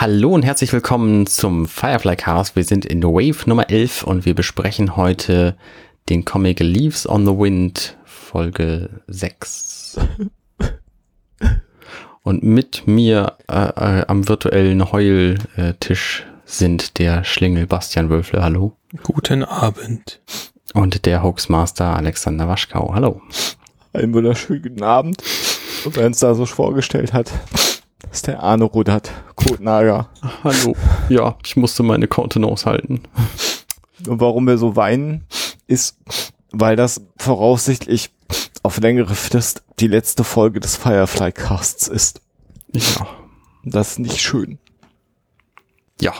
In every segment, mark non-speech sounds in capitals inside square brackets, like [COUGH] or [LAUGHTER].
Hallo und herzlich willkommen zum Firefly Cast. Wir sind in Wave Nummer 11 und wir besprechen heute den Comic Leaves on the Wind, Folge 6. [LAUGHS] Und mit mir äh, äh, am virtuellen Heultisch sind der Schlingel Bastian Wölfle, hallo. Guten Abend. Und der Hoaxmaster Alexander Waschkau, hallo. Einen wunderschönen guten Abend. Und wenn es da so vorgestellt hat, das ist der Arne Rudert, Kotnager. Hallo. Ja, ich musste meine Kontenance halten. Und warum wir so weinen, ist, weil das voraussichtlich auf längere Frist die letzte Folge des Firefly Casts ist. Ja. Das ist nicht schön. Ja.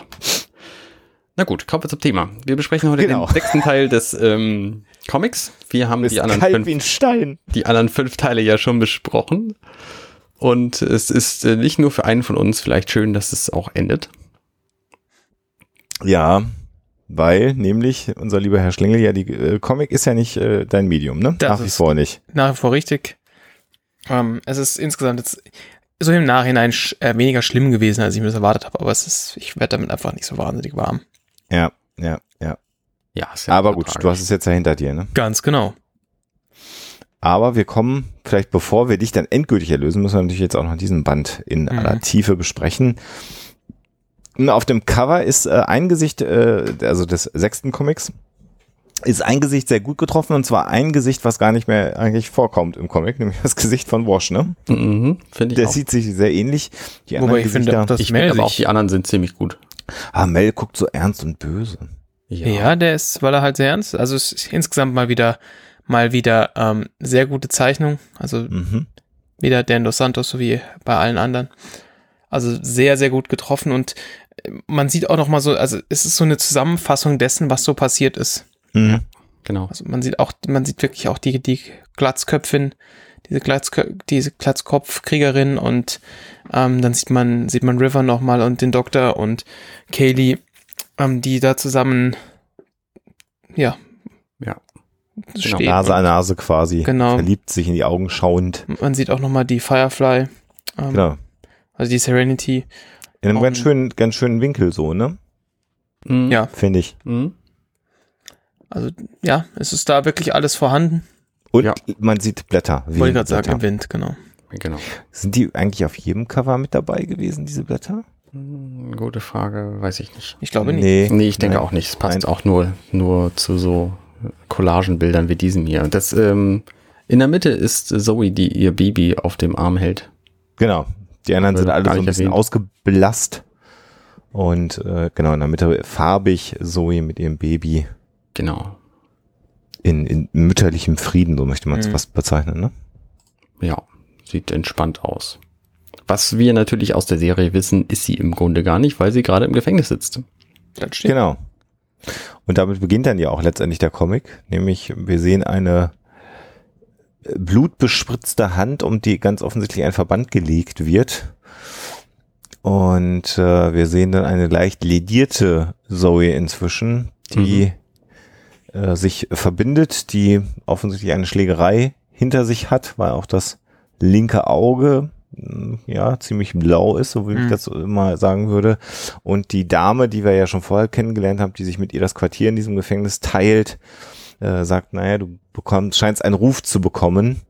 Na gut, kommen wir zum Thema. Wir besprechen heute Genau. den sechsten Teil des ähm, Comics. Wir haben Ist die anderen, fünf, die anderen fünf Teile ja schon besprochen. Und es ist äh, nicht nur für einen von uns vielleicht schön, dass es auch endet. Ja, weil nämlich unser lieber Herr Schlingel, ja, die äh, Comic ist ja nicht äh, dein Medium, ne? Das Nach wie vor nicht. Nach wie vor richtig. Ähm, es ist insgesamt jetzt so im Nachhinein sch äh, weniger schlimm gewesen, als ich mir das erwartet habe, aber es ist, ich werde damit einfach nicht so wahnsinnig warm. Ja, ja, ja. Ja, ist ja Aber gut, Frage. du hast es jetzt ja hinter dir, ne? Ganz genau. Aber wir kommen, vielleicht bevor wir dich dann endgültig erlösen, müssen wir natürlich jetzt auch noch diesen Band in aller Tiefe besprechen. Auf dem Cover ist äh, ein Gesicht, äh, also des sechsten Comics, ist ein Gesicht sehr gut getroffen und zwar ein Gesicht, was gar nicht mehr eigentlich vorkommt im Comic, nämlich das Gesicht von Wash, ne? Mhm, finde ich Der auch. sieht sich sehr ähnlich. Die anderen Wobei ich finde Gesichter, auch, dass ich finde Mel aber auch sich, die anderen sind ziemlich gut. ah, Mel guckt so ernst und böse. ja. der ist, weil er halt sehr ernst, also es ist insgesamt mal wieder, mal wieder ähm, sehr gute Zeichnung, also Mhm. wieder Dan Dos Santos sowie bei allen anderen. Also sehr, sehr gut getroffen und äh, man sieht auch noch mal so, also es ist so eine Zusammenfassung dessen, was so passiert ist. Mhm. Genau. Also man sieht auch, man sieht wirklich auch die, die Glatzköpfin, diese, Glatzkö diese Glatzkopfkriegerin und ähm, dann sieht man, sieht man River nochmal und den Doktor und Kaylee, ähm, die da zusammen, ja, Ja. Stehen. Nase an Nase quasi. Genau. Verliebt sich in die Augen schauend. Man sieht auch nochmal die Firefly, ähm, Genau. also die Serenity. In einem ganz ein- schönen, ganz schönen Winkel so, ne? Mhm. Ja. Finde ich. Mhm. Also ja, es ist da wirklich alles vorhanden. Und Ja. man sieht Blätter. Wollte ich gerade sagen, im Wind, genau. Genau. Sind die eigentlich auf jedem Cover mit dabei gewesen, diese Blätter? Mhm, Gute Frage, weiß ich nicht. Ich glaube nicht. Nee, ich denke Nein. auch nicht. Es passt Nein. auch nur, nur zu so Collagenbildern wie diesem hier. Und das, ähm, in der Mitte ist Zoe, die ihr Baby auf dem Arm hält. Genau. Die anderen sind alle so ein bisschen erwähnt. ausgeblasst. Und äh, genau, in der Mitte farbig Zoe mit ihrem Baby Genau. in, in mütterlichem Frieden, so möchte man es Mhm. fast bezeichnen, ne? Ja, sieht entspannt aus. Was wir natürlich aus der Serie wissen, ist sie im Grunde gar nicht, weil sie gerade im Gefängnis sitzt. Das stimmt. Genau. Und damit beginnt dann ja auch letztendlich der Comic, nämlich wir sehen eine blutbespritzte Hand, um die ganz offensichtlich ein Verband gelegt wird. Und äh, wir sehen dann eine leicht ledierte Zoe inzwischen, die äh, sich verbindet, die offensichtlich eine Schlägerei hinter sich hat, weil auch das linke Auge ja ziemlich blau ist, so wie ich Mhm. das immer sagen würde. Und die Dame, die wir ja schon vorher kennengelernt haben, die sich mit ihr das Quartier in diesem Gefängnis teilt, äh, sagt, naja, du bekommst, scheinst einen Ruf zu bekommen.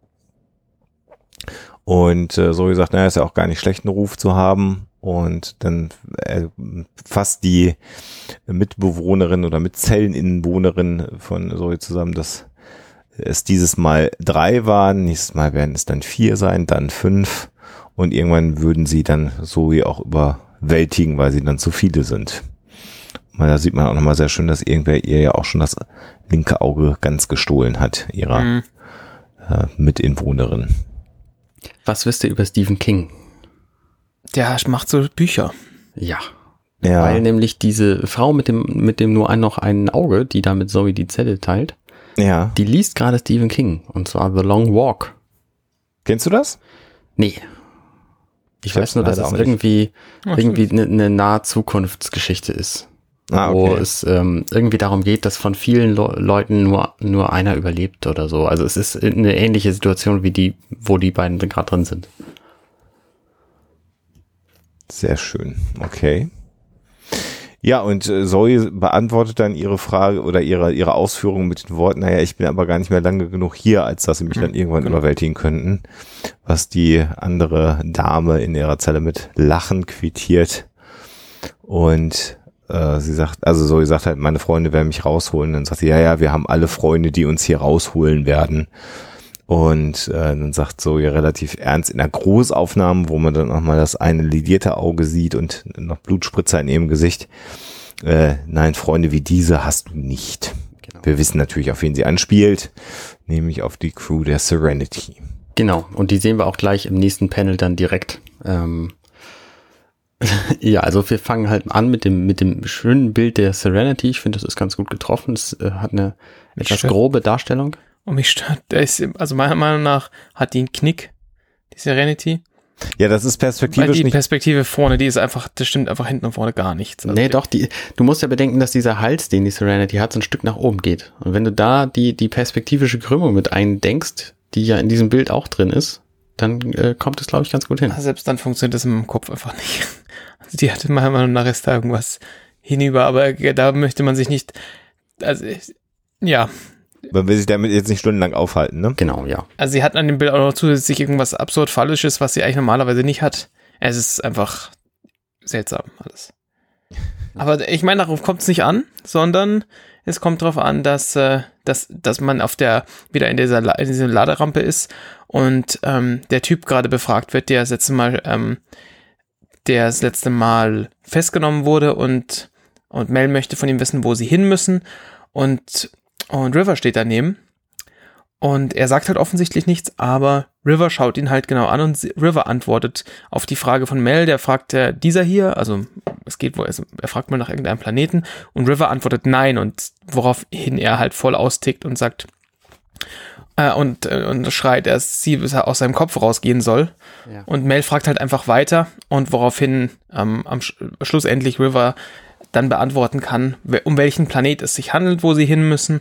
Und äh, so gesagt, naja, ist ja auch gar nicht schlecht, einen Ruf zu haben. Und dann äh, fasst die Mitbewohnerin oder Mitzelleninwohnerin von Zoe zusammen, dass es dieses Mal drei waren, nächstes Mal werden es dann vier sein, dann fünf und irgendwann würden sie dann Zoe auch überwältigen, weil sie dann zu viele sind. Und da sieht man auch nochmal sehr schön, dass irgendwer ihr ja auch schon das linke Auge ganz gestohlen hat, ihrer Mhm. äh, Mitinwohnerin. Was wisst ihr über Stephen King? Der macht so Bücher. Ja. Ja, Weil nämlich diese Frau mit dem, mit dem nur ein, noch ein Auge, die da mit Zoe die Zelle teilt, ja. die liest gerade Stephen King. Und zwar The Long Walk. Kennst du das? Nee. Ich Ich weiß nur, dass es irgendwie, Ach, irgendwie eine, eine nahe Zukunftsgeschichte ist. Ah, Wo okay. es ähm, irgendwie darum geht, dass von vielen Le Leuten nur, nur einer überlebt oder so. Also es ist eine ähnliche Situation wie die, wo die beiden gerade drin sind. Sehr schön. Okay. Ja, und äh, Zoe beantwortet dann ihre Frage oder ihre, ihre Ausführungen mit den Worten, naja, ich bin aber gar nicht mehr lange genug hier, als dass sie mich dann irgendwann genau. überwältigen könnten. Was die andere Dame in ihrer Zelle mit Lachen quittiert. Und äh, sie sagt, also Zoe sagt halt, meine Freunde werden mich rausholen. Dann sagt sie, ja, ja, wir haben alle Freunde, die uns hier rausholen werden. Und äh, dann sagt Zoe relativ ernst in der Großaufnahme, wo man dann nochmal das eine lidierte Auge sieht und noch Blutspritzer in ihrem Gesicht. Äh, nein, Freunde wie diese hast du nicht. Genau. Wir wissen natürlich, auf wen sie anspielt, nämlich auf die Crew der Serenity. Genau, und die sehen wir auch gleich im nächsten Panel dann direkt. Ähm [LAUGHS] ja, also wir fangen halt an mit dem, mit dem schönen Bild der Serenity. Ich finde, das ist ganz gut getroffen. Es äh, hat eine etwas Schön. grobe Darstellung. Und mich stört, der ist, also meiner Meinung nach hat die einen Knick, die Serenity. Ja, das ist Weil perspektivisch die nicht. Perspektive vorne, die ist einfach, das stimmt einfach hinten und vorne gar nichts. Also nee, doch, die, du musst ja bedenken, dass dieser Hals, den die Serenity hat, so ein Stück nach oben geht. Und wenn du da die, die perspektivische Krümmung mit eindenkst, die ja in diesem Bild auch drin ist, dann äh, kommt es, glaube ich, ganz gut hin. Selbst dann funktioniert das in meinem Kopf einfach nicht. [LAUGHS] Also die hatte meiner Meinung nach ist da irgendwas hinüber, aber da möchte man sich nicht, also ich- ja, Man will sich damit jetzt nicht stundenlang aufhalten, ne? Genau, ja. also sie hat an dem Bild auch noch zusätzlich irgendwas absurd Fallisches, was sie eigentlich normalerweise nicht hat. Es ist einfach seltsam alles. Aber ich meine, darauf kommt es nicht an, sondern es kommt darauf an, dass, äh, dass, dass man auf der, wieder in dieser, La- in dieser Laderampe ist und ähm, der Typ gerade befragt wird, der das letzte Mal, ähm, der das letzte Mal festgenommen wurde und, und Mel möchte von ihm wissen, wo sie hin müssen und, und River steht daneben. Und er sagt halt offensichtlich nichts, aber River schaut ihn halt genau an und River antwortet auf die Frage von Mel, der fragt äh, dieser hier, also es geht wohl, also er fragt mal nach irgendeinem Planeten. Und River antwortet nein. Und woraufhin er halt voll austickt und sagt äh, und, äh, und schreit, dass sie bis er aus seinem Kopf rausgehen soll. Ja. Und Mel fragt halt einfach weiter. Und woraufhin ähm, am Sch schlussendlich River dann beantworten kann, um welchen Planet es sich handelt, wo sie hin müssen.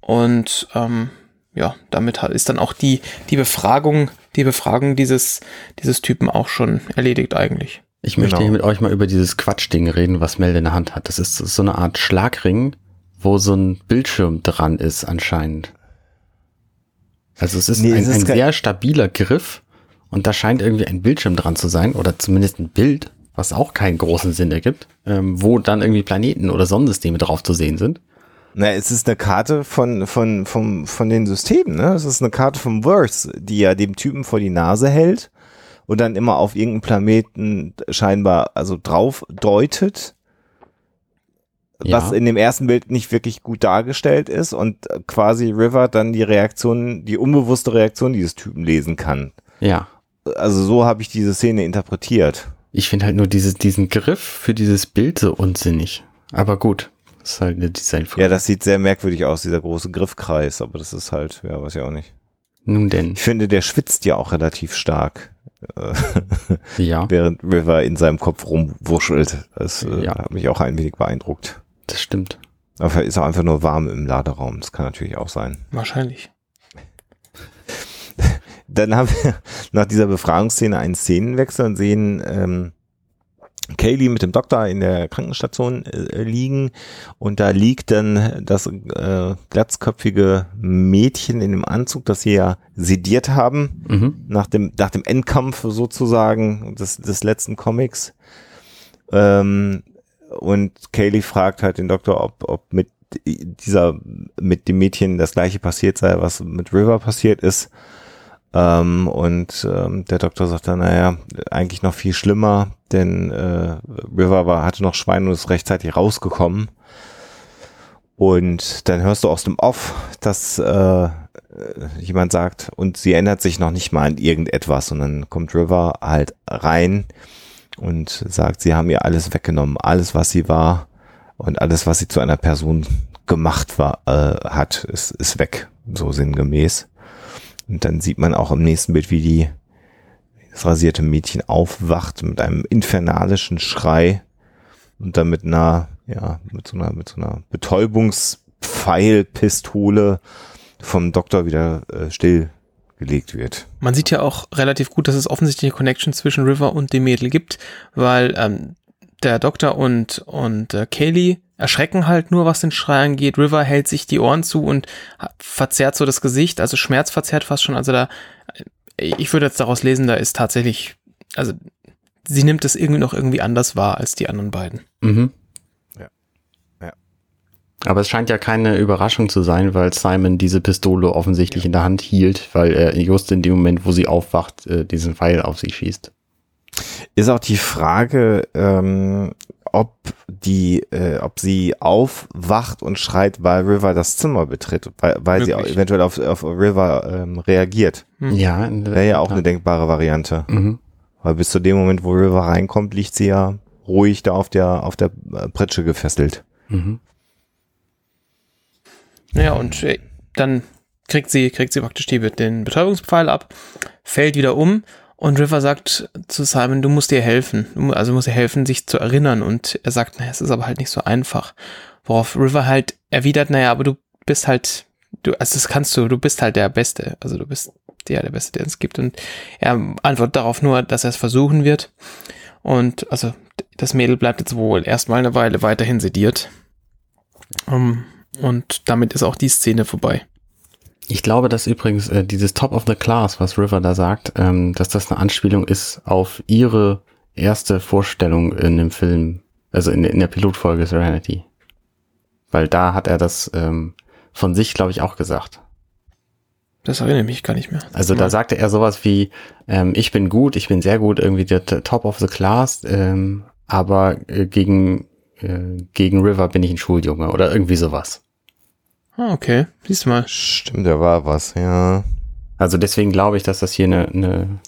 Und ähm, ja, damit ist dann auch die, die Befragung, die Befragung dieses, dieses Typen auch schon erledigt eigentlich. Ich möchte Genau. hier mit euch mal über dieses Quatschding reden, was Mel in der Hand hat. Das ist so eine Art Schlagring, wo so ein Bildschirm dran ist anscheinend. Also es ist Nee, ein, es ist ein sehr stabiler Griff und da scheint irgendwie ein Bildschirm dran zu sein oder zumindest ein Bild, was auch keinen großen Sinn ergibt, ähm, wo dann irgendwie Planeten oder Sonnensysteme drauf zu sehen sind. Na, es ist eine Karte von, von, von, von den Systemen, ne? Es ist eine Karte vom Verse, die ja dem Typen vor die Nase hält und dann immer auf irgendeinen Planeten scheinbar, also drauf deutet, Ja. was in dem ersten Bild nicht wirklich gut dargestellt ist und äh, quasi River dann die Reaktion, die unbewusste Reaktion dieses Typen lesen kann. Ja. Also so habe ich diese Szene interpretiert. Ich finde halt nur dieses, diesen Griff für dieses Bild so unsinnig. Aber gut, das ist halt eine Designfrage. Ja, das sieht sehr merkwürdig aus, dieser große Griffkreis, aber das ist halt, ja, weiß ich auch nicht. Nun denn, Ich finde, der schwitzt ja auch relativ stark. äh, [LAUGHS] ja, während River in seinem Kopf rumwuschelt. Das äh, Ja. hat mich auch ein wenig beeindruckt. das stimmt. Aber ist er einfach nur warm im Laderaum. Das kann natürlich auch sein. Wahrscheinlich. Dann haben wir [LAUGHS] nach dieser Befragungsszene einen Szenenwechsel und sehen ähm, Kaylee mit dem Doktor in der Krankenstation äh, liegen und da liegt dann das äh, glatzköpfige Mädchen in dem Anzug, das sie ja sediert haben. Mhm. nach dem, nach dem Endkampf sozusagen des, des letzten Comics. Ähm, und Kaylee fragt halt den Doktor, ob, ob mit dieser, mit dem Mädchen das gleiche passiert sei, was mit River passiert ist. Ähm, und ähm, der Doktor sagt dann, naja, eigentlich noch viel schlimmer, denn äh, River war, hatte noch Schwein und ist rechtzeitig rausgekommen. Und dann hörst du aus dem Off, dass äh, jemand sagt, und sie ändert sich noch nicht mal an irgendetwas. Und dann kommt River halt rein und sagt, sie haben ihr alles weggenommen, alles, was sie war und alles, was sie zu einer Person gemacht war, äh, hat, ist, ist weg, so sinngemäß. Und dann sieht man auch im nächsten Bild, wie die das rasierte Mädchen aufwacht mit einem infernalischen Schrei und dann mit einer, ja, mit so einer, mit so einer Betäubungspfeilpistole vom Doktor wieder äh, still wird. Man sieht ja auch relativ gut, dass es offensichtlich eine Connection zwischen River und dem Mädel gibt, weil ähm, der Doktor und, und äh, Kaylee erschrecken halt nur, was den Schrei angeht. River hält sich die Ohren zu und verzerrt so das Gesicht, also schmerzverzerrt fast schon. Also da, ich würde jetzt daraus lesen, da ist tatsächlich, also sie nimmt es irgendwie noch irgendwie anders wahr als die anderen beiden. Mhm. Ja. Ja. Aber es scheint ja keine Überraschung zu sein, weil Simon diese Pistole offensichtlich in der Hand hielt, weil er just in dem Moment, wo sie aufwacht, äh, diesen Pfeil auf sie schießt. Ist auch die Frage, ähm, ob die, äh, ob sie aufwacht und schreit, weil River das Zimmer betritt, weil, weil sie Möglich. eventuell auf, auf River ähm, reagiert. Hm. Ja, Wäre ja auch eine denkbare Variante. Mhm. Weil bis zu dem Moment, wo River reinkommt, liegt sie ja ruhig da auf der, auf der äh, Pritsche gefesselt. Mhm. Ja, und äh, dann kriegt sie, kriegt sie praktisch die, den Betäubungspfeil ab, fällt wieder um und River sagt zu Simon, du musst ihr helfen. Also musst ihr helfen, sich zu erinnern. Und er sagt, naja, es ist aber halt nicht so einfach. Worauf River halt erwidert, naja, aber du bist halt, du, also das kannst du, du bist halt der Beste. Also du bist der, der Beste, der es gibt. Und er antwortet darauf nur, dass er es versuchen wird. Und also das Mädel bleibt jetzt wohl erstmal eine Weile weiterhin sediert. Um, und damit ist auch die Szene vorbei. Ich glaube, dass übrigens äh, dieses Top of the Class, was River da sagt, ähm, dass das eine Anspielung ist auf ihre erste Vorstellung in dem Film, also in, in der Pilotfolge Serenity. Weil da hat er das ähm, von sich, glaube ich, auch gesagt. Das erinnere ich mich gar nicht mehr. Also da sagte er sowas wie, ähm, ich bin gut, ich bin sehr gut, irgendwie der, der Top of the Class, ähm, aber äh, gegen, äh, gegen River bin ich ein Schuljunge oder irgendwie sowas. Ah, okay. Siehst du mal. Stimmt, da war was, ja. Also deswegen glaube ich, dass das hier eine, eine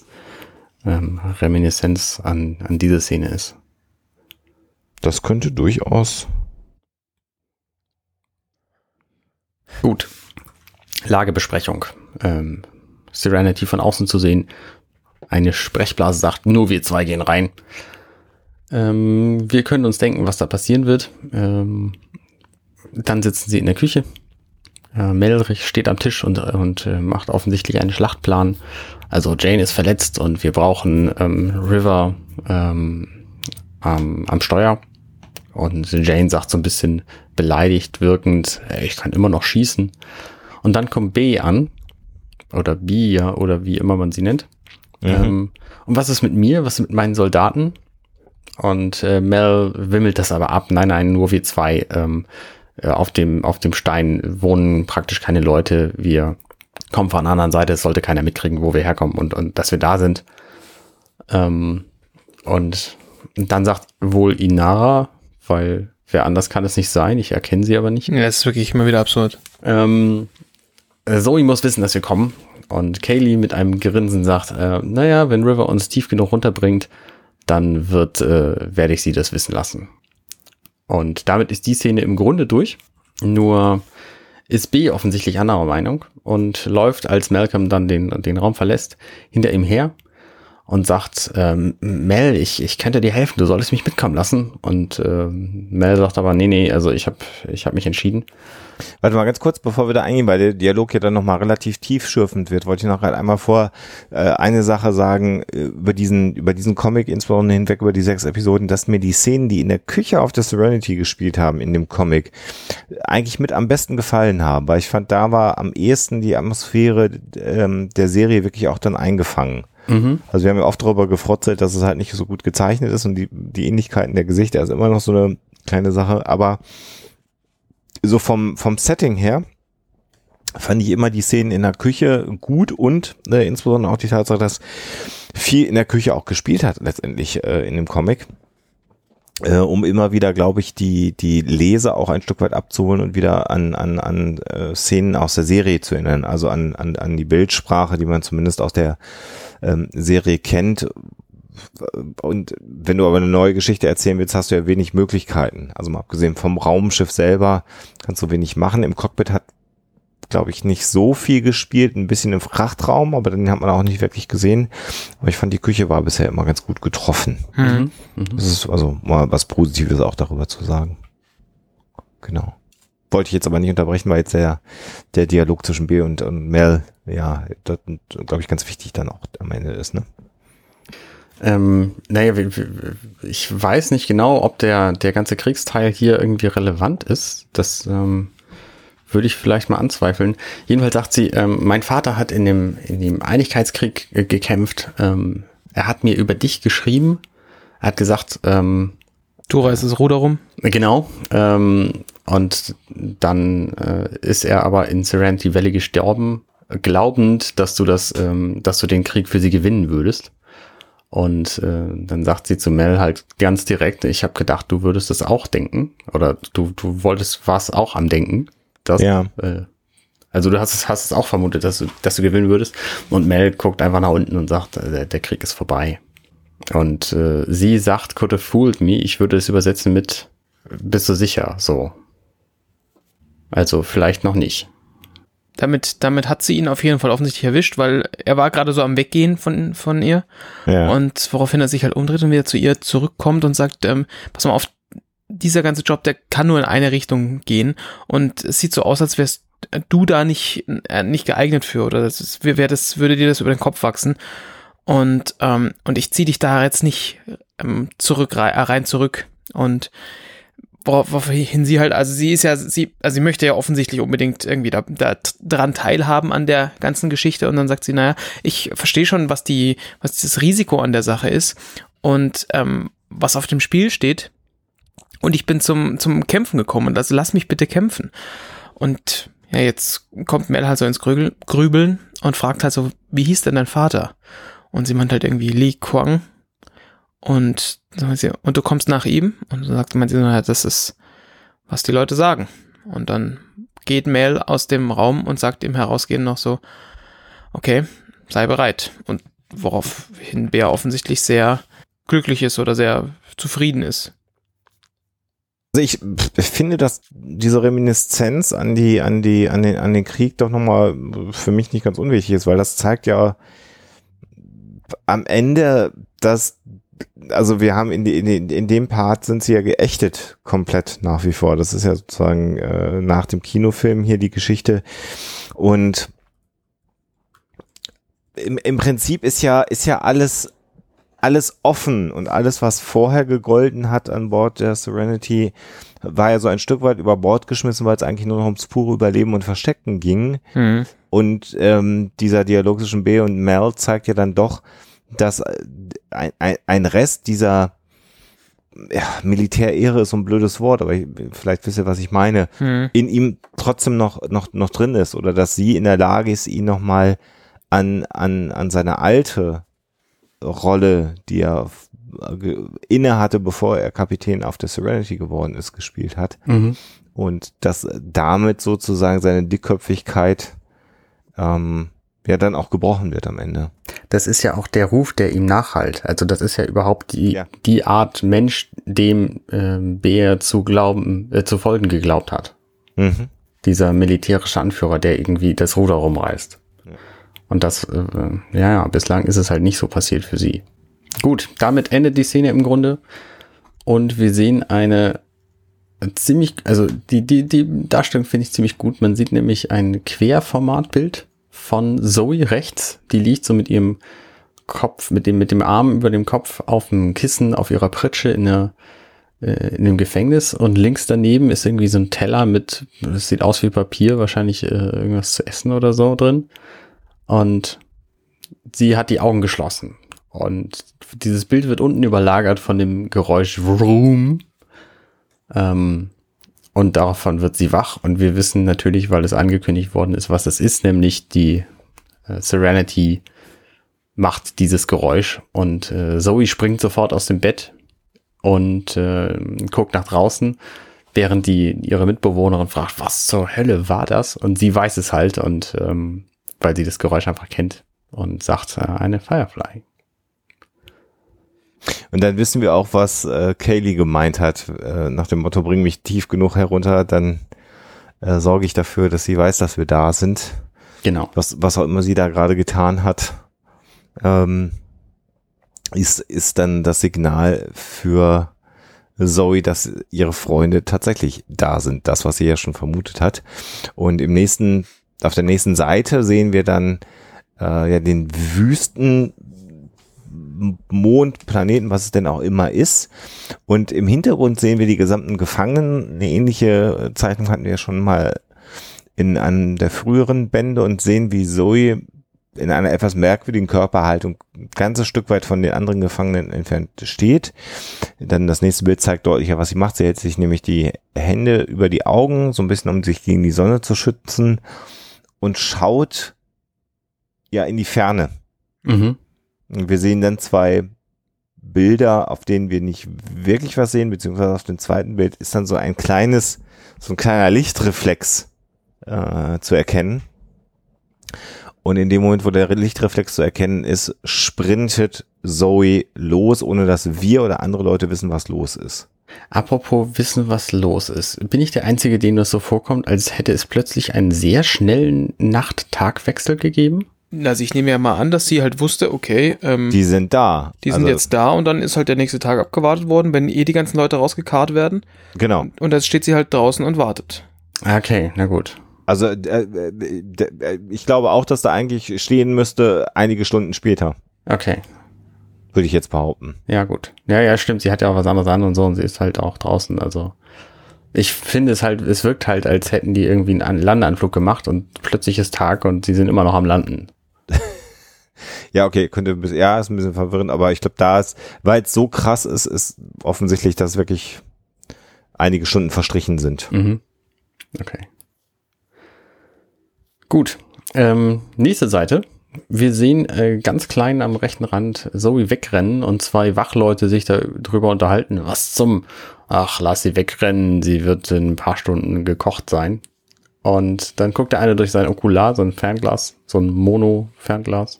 ähm, Reminiszenz an, an diese Szene ist. Das könnte durchaus. Gut. Lagebesprechung. Ähm, Serenity von außen zu sehen. Eine Sprechblase sagt, nur wir zwei gehen rein. Ähm, wir können uns denken, was da passieren wird. Ähm, dann sitzen sie in der Küche. Äh, Melrich steht am Tisch und, und äh, macht offensichtlich einen Schlachtplan. Also Jane ist verletzt und wir brauchen ähm, River ähm, am, am Steuer. Und Jane sagt so ein bisschen beleidigt wirkend, "Ey, ich kann immer noch schießen. Und dann kommt B an, oder B, ja, oder wie immer man sie nennt. Ähm, und was ist mit mir? Was ist mit meinen Soldaten? Und äh, Mel wimmelt das aber ab. Nein, nein, nur wir zwei. Ähm, äh, auf, dem, auf dem Stein wohnen praktisch keine Leute. Wir kommen von der anderen Seite. Es sollte keiner mitkriegen, wo wir herkommen und, und dass wir da sind. Ähm, und dann sagt wohl Inara, weil wer anders kann es nicht sein. Ich erkenne sie aber nicht. Ja, das ist wirklich immer wieder absurd. Ähm, äh, Zoe muss wissen, dass wir kommen. Und Kaylee mit einem Grinsen sagt, äh, naja, wenn River uns tief genug runterbringt, dann wird, äh, werde ich sie das wissen lassen. Und damit ist die Szene im Grunde durch. Nur ist B offensichtlich anderer Meinung und läuft, als Malcolm dann den, den Raum verlässt, hinter ihm her und sagt, ähm, Mel, ich, ich könnte dir helfen, du solltest mich mitkommen lassen. Und ähm, Mel sagt aber, nee, nee, also ich habe ich hab mich entschieden. Warte mal ganz kurz, bevor wir da eingehen, weil der Dialog ja dann nochmal relativ tiefschürfend wird, wollte ich noch halt einmal vor äh, eine Sache sagen äh, über diesen, über diesen Comic, insbesondere hinweg über die sechs Episoden, dass mir die Szenen, die in der Küche auf der Serenity gespielt haben in dem Comic, eigentlich mit am besten gefallen haben, weil ich fand, da war am ehesten die Atmosphäre ähm, der Serie wirklich auch dann eingefangen. Mhm. Also wir haben ja oft darüber gefrotzelt, dass es halt nicht so gut gezeichnet ist und die, die Ähnlichkeiten der Gesichter ist immer noch so eine kleine Sache, aber so vom, vom Setting her fand ich immer die Szenen in der Küche gut und äh, insbesondere auch die Tatsache, dass viel in der Küche auch gespielt hat letztendlich äh, in dem Comic. Äh, um immer wieder, glaube ich, die, die Leser auch ein Stück weit abzuholen und wieder an, an, an äh, Szenen aus der Serie zu erinnern, also an, an, an die Bildsprache, die man zumindest aus der ähm, Serie kennt. Und wenn du aber eine neue Geschichte erzählen willst, hast du ja wenig Möglichkeiten. Also mal abgesehen vom Raumschiff selber kannst du wenig machen. Im Cockpit hat, glaube ich, nicht so viel gespielt. Ein bisschen im Frachtraum, aber den hat man auch nicht wirklich gesehen. Aber ich fand, die Küche war bisher immer ganz gut getroffen. Hm. Mhm. Das ist also mal was Positives auch darüber zu sagen. Genau. wollte ich jetzt aber nicht unterbrechen, weil jetzt der, der Dialog zwischen Bill und, und Mel, ja, glaube ich, ganz wichtig dann auch am Ende ist, ne? Ähm, naja, ich weiß nicht genau, ob der, der ganze Kriegsteil hier irgendwie relevant ist. Das ähm, würde ich vielleicht mal anzweifeln. Jedenfalls sagt sie, ähm, mein Vater hat in dem, in dem Einigkeitskrieg äh, gekämpft. Ähm, er hat mir über dich geschrieben. Er hat gesagt, ähm, du reißt das Ruder rum. Genau. Ähm, und dann äh, ist er aber in Serenity Valley gestorben, glaubend, dass du das, ähm, dass du den Krieg für sie gewinnen würdest. Und äh, dann sagt sie zu Mel halt ganz direkt, ich habe gedacht, du würdest das auch denken. Oder du, du wolltest was auch am Denken. Dass, ja. Äh, also du hast es, hast es auch vermutet, dass du, dass du gewinnen würdest. Und Mel guckt einfach nach unten und sagt, äh, der, der Krieg ist vorbei. Und äh, sie sagt, could have fooled me. Ich würde es übersetzen mit, bist du sicher? So. Also vielleicht noch nicht. Damit, damit hat sie ihn auf jeden Fall offensichtlich erwischt, weil er war gerade so am Weggehen von, von ihr. Ja. Und woraufhin er sich halt umdreht und wieder zu ihr zurückkommt und sagt, ähm, pass mal auf, dieser ganze Job, der kann nur in eine Richtung gehen. Und es sieht so aus, als wärst du da nicht, äh, nicht geeignet für, oder das ist, wär das, würde dir das über den Kopf wachsen. Und, ähm, und ich ziehe dich da jetzt nicht ähm, zurück, rein, rein zurück. Und woraufhin sie halt, also sie ist ja, sie, also sie möchte ja offensichtlich unbedingt irgendwie da, da dran teilhaben an der ganzen Geschichte und dann sagt sie, naja, ich verstehe schon, was die, was das Risiko an der Sache ist und ähm, was auf dem Spiel steht und ich bin zum, zum Kämpfen gekommen, also lass mich bitte kämpfen. Und ja, jetzt kommt Mel halt so ins Grübeln und fragt halt so, wie hieß denn dein Vater? Und sie meint halt irgendwie Li Kuang und, und du kommst nach ihm und dann sagt man, ja, das ist, was die Leute sagen. Und dann geht Mel aus dem Raum und sagt im Herausgehen noch so, okay, sei bereit. Und woraufhin Bär offensichtlich sehr glücklich ist oder sehr zufrieden ist. Also ich, ich finde, dass diese Reminiszenz an die, an die, an den, an den Krieg doch nochmal für mich nicht ganz unwichtig ist, weil das zeigt ja am Ende, dass also wir haben in, in, in dem Part sind sie ja geächtet komplett nach wie vor. Das ist ja sozusagen äh, nach dem Kinofilm hier die Geschichte. Und im, im Prinzip ist ja, ist ja alles, alles offen und alles, was vorher gegolten hat an Bord der Serenity, war ja so ein Stück weit über Bord geschmissen, weil es eigentlich nur noch ums pure Überleben und Verstecken ging. Mhm. Und ähm, dieser Dialog zwischen B und Mel zeigt ja dann doch, dass äh, ein, ein, ein Rest dieser ja, Militärehre ist so ein blödes Wort, aber ich, vielleicht wisst ihr, was ich meine, hm. in ihm trotzdem noch, noch, noch drin ist oder dass sie in der Lage ist, ihn nochmal an, an, an seine alte Rolle, die er inne hatte, bevor er Kapitän auf der Serenity geworden ist, gespielt hat. Mhm. Und dass damit sozusagen seine Dickköpfigkeit ähm, ja dann auch gebrochen wird am Ende. Das ist ja auch der Ruf, der ihm nachhalt. Also das ist ja überhaupt die, ja. die Art Mensch, dem äh, Bär zu glauben, äh, zu folgen geglaubt hat. Mhm. Dieser militärische Anführer, der irgendwie das Ruder rumreißt. Ja. Und das, äh, ja, ja, bislang ist es halt nicht so passiert für sie. Gut, damit endet die Szene im Grunde. Und wir sehen eine ziemlich, also die, die, die Darstellung finde ich ziemlich gut. Man sieht nämlich ein Querformatbild von Zoe rechts. Die liegt so mit ihrem Kopf, mit dem, mit dem Arm über dem Kopf auf dem Kissen, auf ihrer Pritsche in der, äh, in dem Gefängnis und links daneben ist irgendwie so ein Teller mit, das sieht aus wie Papier, wahrscheinlich äh, irgendwas zu essen oder so drin. Und sie hat die Augen geschlossen. Und dieses Bild wird unten überlagert von dem Geräusch Vroom. Ähm, und davon wird sie wach. Und wir wissen natürlich, weil es angekündigt worden ist, was es ist, nämlich die äh, Serenity macht dieses Geräusch. Und äh, Zoe springt sofort aus dem Bett und äh, guckt nach draußen, während die ihre Mitbewohnerin fragt, was zur Hölle war das? Und sie weiß es halt und ähm, weil sie das Geräusch einfach kennt und sagt, äh, eine Firefly. Und dann wissen wir auch, was äh, Kaylee gemeint hat, äh, nach dem Motto, bring mich tief genug herunter, dann äh, sorge ich dafür, dass sie weiß, dass wir da sind. Genau. Was, was auch immer sie da gerade getan hat, ähm, ist, ist dann das Signal für Zoe, dass ihre Freunde tatsächlich da sind. Das, was sie ja schon vermutet hat. Und im nächsten, auf der nächsten Seite sehen wir dann äh, ja den Wüsten Mond, Planeten, was es denn auch immer ist. Und im Hintergrund sehen wir die gesamten Gefangenen. Eine ähnliche Zeichnung hatten wir schon mal in einem der früheren Bände und sehen, wie Zoe in einer etwas merkwürdigen Körperhaltung ein ganzes Stück weit von den anderen Gefangenen entfernt steht. Dann das nächste Bild zeigt deutlicher, was sie macht. Sie hält sich nämlich die Hände über die Augen, so ein bisschen um sich gegen die Sonne zu schützen und schaut ja in die Ferne. Mhm. Wir sehen dann zwei Bilder, auf denen wir nicht wirklich was sehen, beziehungsweise auf dem zweiten Bild ist dann so ein kleines, so ein kleiner Lichtreflex äh, zu erkennen. Und in dem Moment, wo der Lichtreflex zu erkennen ist, sprintet Zoe los, ohne dass wir oder andere Leute wissen, was los ist. Apropos wissen, was los ist. Bin ich der Einzige, dem das so vorkommt, als hätte es plötzlich einen sehr schnellen Nacht-Tag-Wechsel gegeben? Also ich nehme ja mal an, dass sie halt wusste, okay, ähm, Die sind da. die sind Also, jetzt da und dann ist halt der nächste Tag abgewartet worden, wenn eh die ganzen Leute rausgekarrt werden. Genau. Und jetzt steht sie halt draußen und wartet. Okay, na gut. Also äh, äh, äh, ich glaube auch, dass da eigentlich stehen müsste einige Stunden später, Okay. würde ich jetzt behaupten. Ja, gut. Ja, ja, stimmt. Sie hat ja auch was anderes an und so und sie ist halt auch draußen. Also ich finde es halt, es wirkt halt, als hätten die irgendwie einen An- Landeanflug gemacht und plötzlich ist Tag und sie sind immer noch am Landen. [LAUGHS] Ja, okay, könnte bisschen, ja, ist ein bisschen verwirrend, aber ich glaube, da ist, weil es so krass ist, ist offensichtlich, dass wirklich einige Stunden verstrichen sind. Mhm. Okay. Gut. Ähm, nächste Seite. Wir sehen äh, ganz klein am rechten Rand Zoe wegrennen und zwei Wachleute sich da drüber unterhalten. Was zum? Ach, lass sie wegrennen. Sie wird in ein paar Stunden gekocht sein. Und dann guckt der eine durch sein Okular, so ein Fernglas, so ein Mono-Fernglas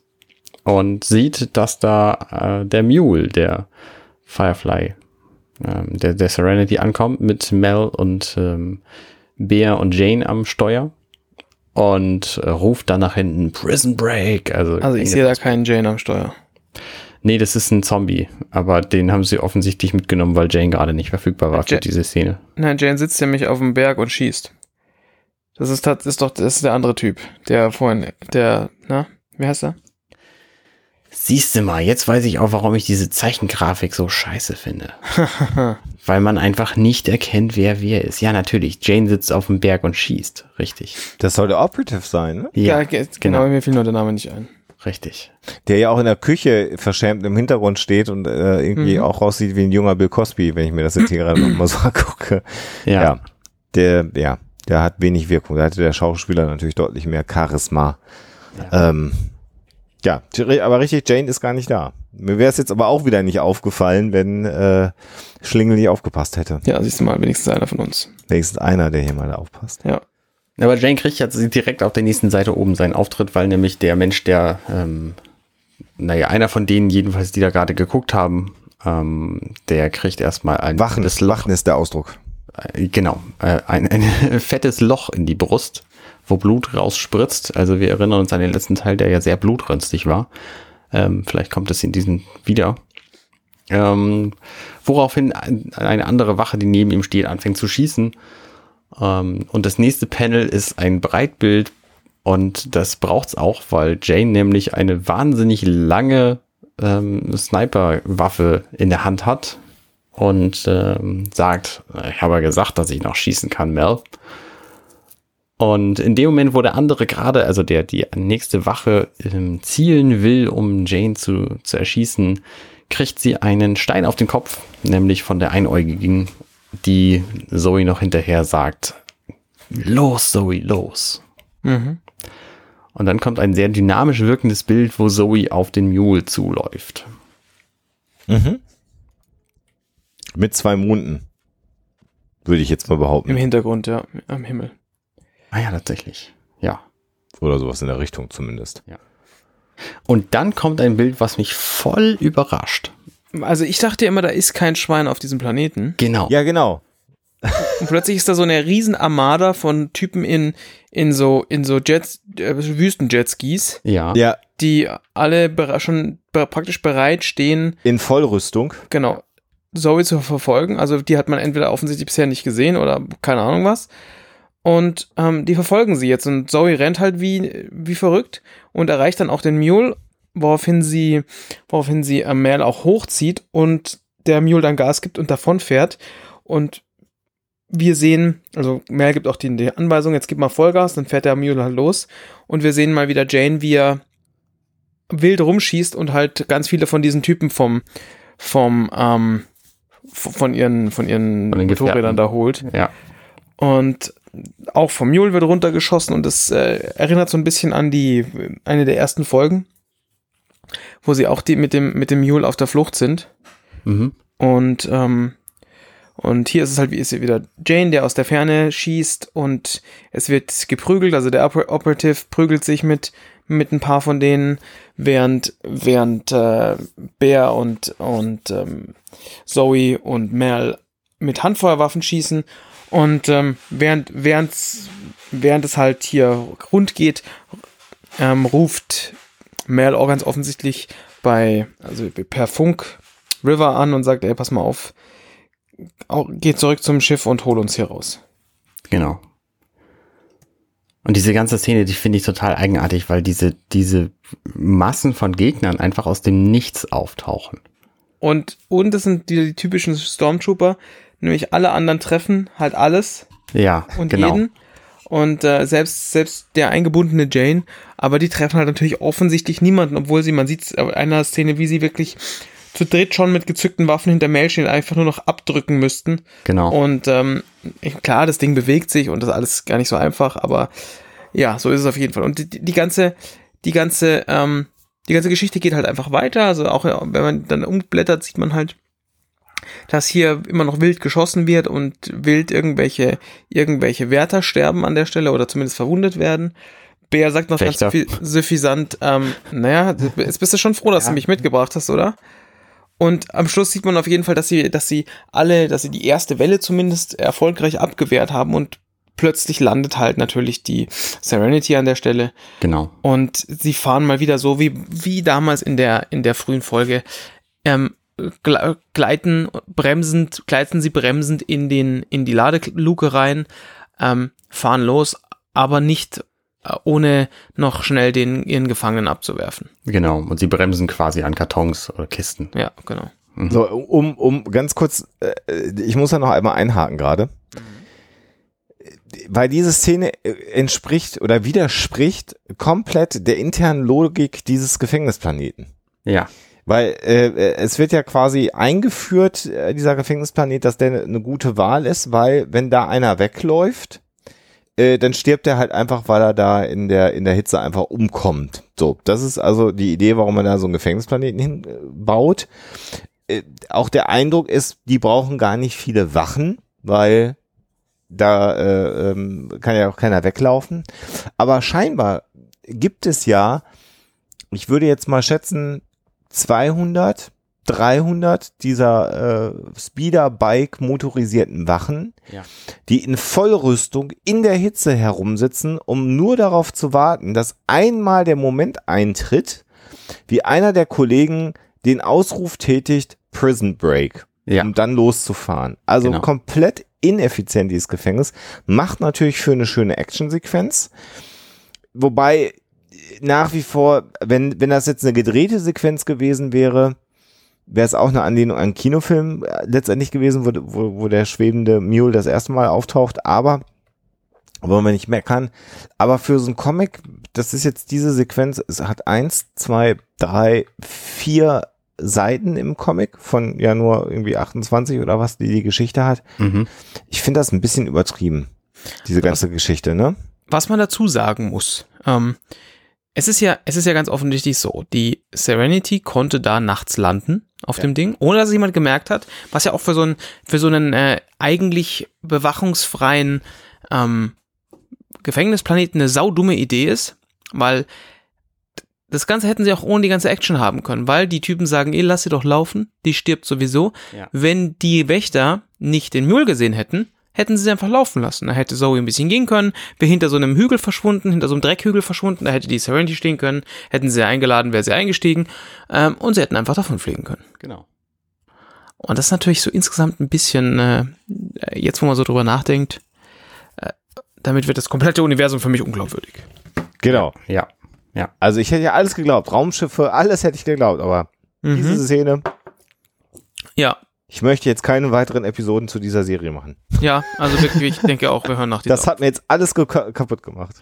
und sieht, dass da äh, der Mule, der Firefly, ähm, der, der Serenity ankommt mit Mel und ähm, Bea und Jane am Steuer und äh, ruft dann nach hinten Prison Break. Also, Also ich sehe da keinen Jane am Steuer. Nee, das ist ein Zombie, aber den haben sie offensichtlich mitgenommen, weil Jane gerade nicht verfügbar war für Ja. diese Szene. Nein, Jane sitzt nämlich auf dem Berg und schießt. Das ist, tat- ist doch, das ist der andere Typ, der vorhin, der, na, wie heißt er? Siehst du mal, jetzt weiß ich auch, warum ich diese Zeichengrafik so scheiße finde. [LAUGHS] Weil man einfach nicht erkennt, wer wer ist. Ja, natürlich, Jane sitzt auf dem Berg und schießt. Richtig. Das sollte Operative sein, ne? Ja, ge- genau. genau, mir fiel nur der Name nicht ein. richtig. Der ja auch in der Küche verschämt im Hintergrund steht und äh, irgendwie Mhm. auch aussieht wie ein junger Bill Cosby, wenn ich mir das jetzt hier gerade noch mal so angucke. Ja. Ja. Der, ja, der hat wenig Wirkung. Da hatte der Schauspieler natürlich deutlich mehr Charisma. Ja, ähm, ja aber richtig, Jane ist gar nicht da. Mir wäre es jetzt aber auch wieder nicht aufgefallen, wenn äh, Schlingel nicht aufgepasst hätte. Ja, siehst du mal, wenigstens einer von uns. Wenigstens einer, der hier mal aufpasst. Ja. Aber Jane kriegt jetzt direkt auf der nächsten Seite oben seinen Auftritt, weil nämlich der Mensch, der, ähm, naja, einer von denen jedenfalls, die da gerade geguckt haben, ähm, der kriegt erstmal ein Wachen, Wachen ist der Ausdruck. Äh, genau, äh, ein, ein [LAUGHS] fettes Loch in die Brust, wo Blut rausspritzt. Also wir erinnern uns an den letzten Teil, der ja sehr blutrünstig war. Ähm, vielleicht kommt es in diesem wieder. Ähm, woraufhin ein- eine andere Wache, die neben ihm steht, anfängt zu schießen. Ähm, und das nächste Panel ist ein Breitbild und das braucht's auch, weil Jane nämlich eine wahnsinnig lange ähm, Sniper-Waffe in der Hand hat und ähm, sagt, ich habe ja gesagt, dass ich noch schießen kann, Mel. Und in dem Moment, wo der andere gerade, also der die nächste Wache ähm, zielen will, um Jane zu, zu erschießen, kriegt sie einen Stein auf den Kopf, nämlich von der Einäugigen, die Zoe noch hinterher sagt, los Zoe, los. Mhm. Und dann kommt ein sehr dynamisch wirkendes Bild, wo Zoe auf den Mule zuläuft. Mhm. Mit zwei Monden. Würde ich jetzt mal Im behaupten. Hintergrund, ja, am Himmel. Ah ja, tatsächlich. Ja. Oder sowas in der Richtung zumindest. Und dann kommt ein Bild, was mich voll überrascht. Also ich dachte immer, da ist kein Schwein auf diesem Planeten. Genau. Ja, genau. [LAUGHS] Und plötzlich ist da so eine riesen Armada von Typen in, in so, in so Jets, äh, Wüstenjetskis, Ja. Ja, die alle schon praktisch bereit stehen, in Vollrüstung. genau, Zoe zu verfolgen. Also die hat man entweder offensichtlich bisher nicht gesehen oder keine Ahnung was. Und ähm, die verfolgen sie jetzt. Und Zoe rennt halt wie, wie verrückt und erreicht dann auch den Mule, woraufhin sie, woraufhin sie äh, Mel auch hochzieht und der Mule dann Gas gibt und davon fährt. Und wir sehen, also Mel gibt auch die, die Anweisung, jetzt gib mal Vollgas, dann fährt der Mule halt los. Und wir sehen mal wieder Jane, wie er wild rumschießt und halt ganz viele von diesen Typen vom, vom, ähm, von ihren, von ihren Von Motorrädern da holt. Ja. Und auch vom Mule wird runtergeschossen und das äh, erinnert so ein bisschen an die, eine der ersten Folgen, wo sie auch die mit dem, mit dem Mule auf der Flucht sind. Mhm. Und, ähm, und hier ist es halt wie ist hier wieder Jane, der aus der Ferne schießt und es wird geprügelt, also der Oper Operative prügelt sich mit, mit ein paar von denen, während, während äh, Bear und, und ähm, Zoe und Mel mit Handfeuerwaffen schießen und ähm, während, während's, während es halt hier rund geht, ähm, ruft Mel auch ganz offensichtlich bei, also per Funk River an und sagt, ey, pass mal auf, geh zurück zum Schiff und hol uns hier raus. Genau. Und diese ganze Szene, die finde ich total eigenartig, weil diese, diese Massen von Gegnern einfach aus dem Nichts auftauchen. Und, und das sind die, die typischen Stormtrooper, nämlich alle anderen treffen halt alles Ja, und genau. jeden. Und äh, selbst, selbst der eingebundene Jane, aber die treffen halt natürlich offensichtlich niemanden, obwohl sie, man sieht in einer Szene, wie sie wirklich zu dritt schon mit gezückten Waffen hinter Mel stehen, einfach nur noch abdrücken müssten. Genau. Und ähm, klar, das Ding bewegt sich und das ist alles gar nicht so einfach, aber ja, so ist es auf jeden Fall. Und die, die ganze, die ganze, ähm, die ganze Geschichte geht halt einfach weiter. Also auch ja, wenn man dann umblättert, sieht man halt, dass hier immer noch wild geschossen wird und wild irgendwelche, irgendwelche Wärter sterben an der Stelle oder zumindest verwundet werden. Bea sagt noch ganz Wächter. suffi- suffisant, ähm, naja, jetzt bist du schon froh, dass du mich mitgebracht hast, oder? Und am Schluss sieht man auf jeden Fall, dass sie, dass sie alle, dass sie die erste Welle zumindest erfolgreich abgewehrt haben und plötzlich landet halt natürlich die Serenity an der Stelle Genau. und sie fahren mal wieder so wie, wie damals in der, in der frühen Folge, ähm, gle- gleiten, bremsend, gleiten sie bremsend in den, in die Ladeluke rein, ähm, fahren los, aber nicht ohne noch schnell den, ihren Gefangenen abzuwerfen. Genau. Und sie bremsen quasi an Kartons oder Kisten. Ja, genau. So, um, um ganz kurz, äh, ich muss da noch einmal einhaken gerade. Weil diese Szene äh, entspricht oder widerspricht komplett der internen Logik dieses Gefängnisplaneten. Ja. Weil äh, äh, es wird ja quasi eingeführt, äh, dieser Gefängnisplanet, dass der eine gute Wahl ist, weil wenn da einer wegläuft, äh, dann stirbt er halt einfach, weil er da in der, in der Hitze einfach umkommt. So, das ist also die Idee, warum man da so einen Gefängnisplaneten hinbaut. Äh, auch der Eindruck ist, die brauchen gar nicht viele Wachen, weil da äh, ähm, kann ja auch keiner weglaufen. Aber scheinbar gibt es ja, ich würde jetzt mal schätzen, 200, 300 dieser äh, Speeder-Bike motorisierten Wachen, Ja. die in Vollrüstung in der Hitze herumsitzen, um nur darauf zu warten, dass einmal der Moment eintritt, wie einer der Kollegen den Ausruf tätigt, Prison Break, Ja. um dann loszufahren. Also Genau. komplett ineffizient dieses Gefängnis, macht natürlich für eine schöne Actionsequenz, wobei nach wie vor, wenn, wenn das jetzt eine gedrehte Sequenz gewesen wäre, wäre es auch eine Anlehnung an einen Kinofilm äh, letztendlich gewesen, wo, wo, wo der schwebende Mule das erste Mal auftaucht, aber wollen wir nicht meckern. Aber für so ein Comic, das ist jetzt diese Sequenz, es hat eins, zwei, drei, vier Seiten im Comic von ja nur irgendwie 28 oder was, die die Geschichte hat. Mhm. Ich finde das ein bisschen übertrieben, diese ganze Geschichte, ne? was man dazu sagen muss, ähm, es ist ja, es ist ja ganz offensichtlich so, die Serenity konnte da nachts landen auf dem Ding, ohne dass es jemand gemerkt hat, was ja auch für so einen, für so einen äh, eigentlich bewachungsfreien ähm, Gefängnisplaneten eine saudumme Idee ist, weil das Ganze hätten sie auch ohne die ganze Action haben können, weil die Typen sagen, eh, lass sie doch laufen, die stirbt sowieso. Ja. Wenn die Wächter nicht den Mule gesehen hätten, hätten sie sie einfach laufen lassen. Da hätte Zoe ein bisschen gehen können, wäre hinter so einem Hügel verschwunden, hinter so einem Dreckhügel verschwunden, da hätte die Serenity stehen können, hätten sie eingeladen, wäre sie eingestiegen ähm, und sie hätten einfach davon fliegen können. Genau. Und das ist natürlich so insgesamt ein bisschen, äh, jetzt wo man so drüber nachdenkt, äh, damit wird das komplette Universum für mich unglaubwürdig. Genau. Ja. Also ich hätte ja alles geglaubt. Raumschiffe, alles hätte ich geglaubt, aber diese Mhm. Szene, Ja, ich möchte jetzt keine weiteren Episoden zu dieser Serie machen. ja, also wirklich, ich denke auch, wir hören nach dieser. Das hat mir jetzt alles kaputt gemacht.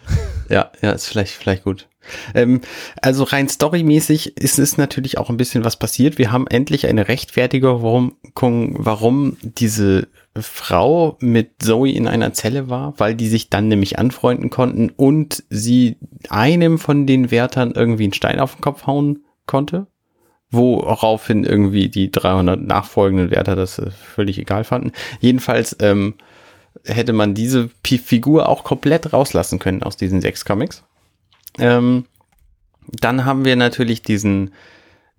Ja, ja, ist vielleicht, vielleicht gut. Ähm, also rein storymäßig ist es natürlich auch ein bisschen was passiert. Wir haben endlich eine Rechtfertigung, warum, warum diese Frau mit Zoe in einer Zelle war, weil die sich dann nämlich anfreunden konnten und sie einem von den Wärtern irgendwie einen Stein auf den Kopf hauen konnte. Woraufhin irgendwie die 300 nachfolgenden Wärter das äh, völlig egal fanden. Jedenfalls ähm, hätte man diese Pi Figur auch komplett rauslassen können aus diesen sechs Comics. Ähm, dann haben wir natürlich diesen,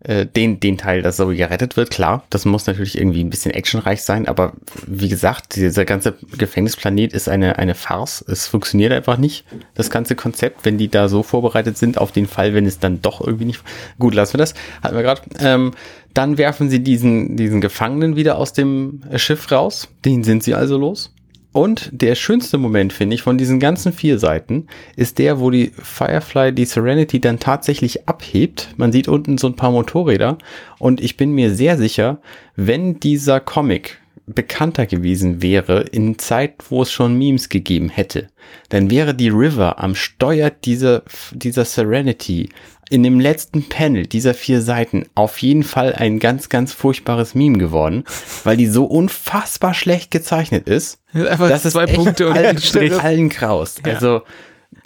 äh, den, den Teil, dass Zoe gerettet wird, klar. Das muss natürlich irgendwie ein bisschen actionreich sein, aber wie gesagt, dieser ganze Gefängnisplanet ist eine, eine Farce. Es funktioniert einfach nicht, das ganze Konzept, wenn die da so vorbereitet sind auf den Fall, wenn es dann doch irgendwie nicht. Gut, lassen wir das. Hatten wir gerade. Ähm, dann werfen sie diesen, diesen Gefangenen wieder aus dem Schiff raus. Den sind sie also los. Und der schönste Moment, finde ich, von diesen ganzen vier Seiten, ist der, wo die Firefly die Serenity dann tatsächlich abhebt. Man sieht unten so ein paar Motorräder. Und ich bin mir sehr sicher, wenn dieser Comic bekannter gewesen wäre in Zeit, wo es schon Memes gegeben hätte, dann wäre die River am Steuer dieser, dieser Serenity in dem letzten Panel dieser vier Seiten auf jeden Fall ein ganz, ganz furchtbares Meme geworden, weil die so unfassbar schlecht gezeichnet ist. Einfach Das ist zwei echt Punkte und allen, ein Strich. allen Kraus. Ja. Also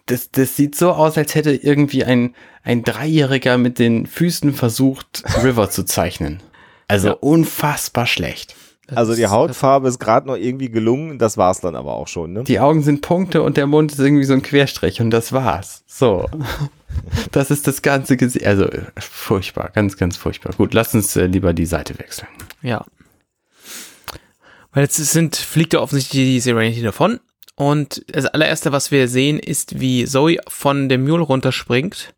das, das sieht so aus, als hätte irgendwie ein, ein Dreijähriger mit den Füßen versucht, River zu zeichnen. Also Ja. unfassbar schlecht. Also die Hautfarbe ist gerade noch irgendwie gelungen, das war's dann aber auch schon, ne? Die Augen sind Punkte und der Mund ist irgendwie so ein Querstrich und das war's. So. [LAUGHS] [LAUGHS] Das ist das ganze Gesicht. Also furchtbar, ganz, ganz furchtbar. Gut, lass uns äh, lieber die Seite wechseln. Ja. Weil jetzt sind, fliegt ja offensichtlich die Serenity davon. Und das allererste, was wir sehen, ist, wie Zoe von dem Mule runterspringt.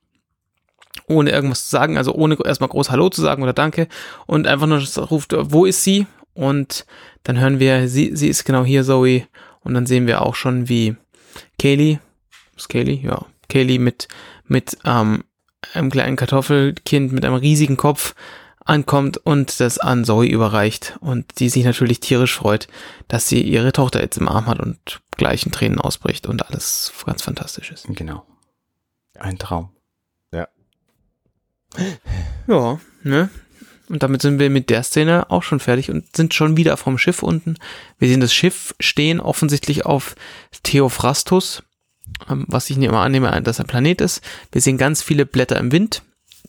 Ohne irgendwas zu sagen, also ohne erstmal groß Hallo zu sagen oder Danke. Und einfach nur ruft, wo ist sie? Und dann hören wir, sie, sie ist genau hier, Zoe. Und dann sehen wir auch schon, wie Kaylee, ist Kaylee? Ja, Kaylee mit, mit ähm, einem kleinen Kartoffelkind mit einem riesigen Kopf ankommt und das an Zoe überreicht und die sich natürlich tierisch freut, dass sie ihre Tochter jetzt im Arm hat und gleich in Tränen ausbricht und alles ganz fantastisch ist. Genau. Ein Traum. Ja, ne? Und damit sind wir mit der Szene auch schon fertig und sind schon wieder vom Schiff unten. Wir sehen das Schiff stehen offensichtlich auf Theophrastus, was ich immer annehme, dass ein Planet ist. Wir sehen ganz viele Blätter im Wind,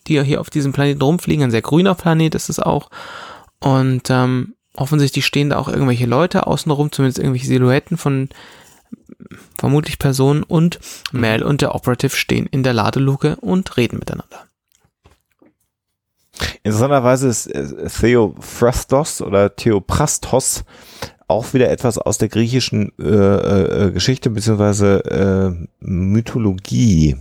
die ja hier auf diesem Planeten rumfliegen. Ein sehr grüner Planet ist es auch. Und ähm, offensichtlich stehen da auch irgendwelche Leute außenrum, zumindest irgendwelche Silhouetten von vermutlich Personen und Mel und der Operative stehen in der Ladeluke und reden miteinander. Interessanterweise ist äh, Theophrastos oder Theophrastos auch wieder etwas aus der griechischen äh, äh, Geschichte beziehungsweise äh, Mythologie.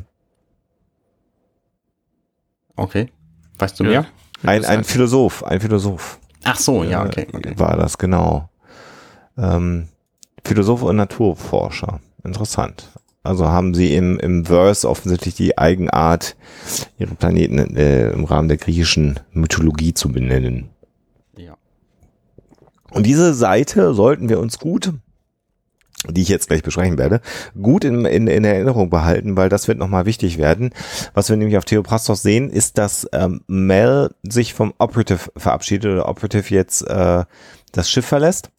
Okay. Weißt du Ja. mehr? Ein, ein Philosoph, ein Philosoph. Ach so, ja, äh, okay. okay. War das, genau. Ähm, Philosoph und Naturforscher. Interessant. Also haben sie im, im Verse offensichtlich die Eigenart, ihre Planeten äh, im Rahmen der griechischen Mythologie zu benennen. Und diese Seite sollten wir uns gut, die ich jetzt gleich besprechen werde, gut in, in, in Erinnerung behalten, weil das wird nochmal wichtig werden. Was wir nämlich auf Theoprastos sehen, ist, dass ähm, Mel sich vom Operative verabschiedet oder Operative jetzt äh, das Schiff verlässt.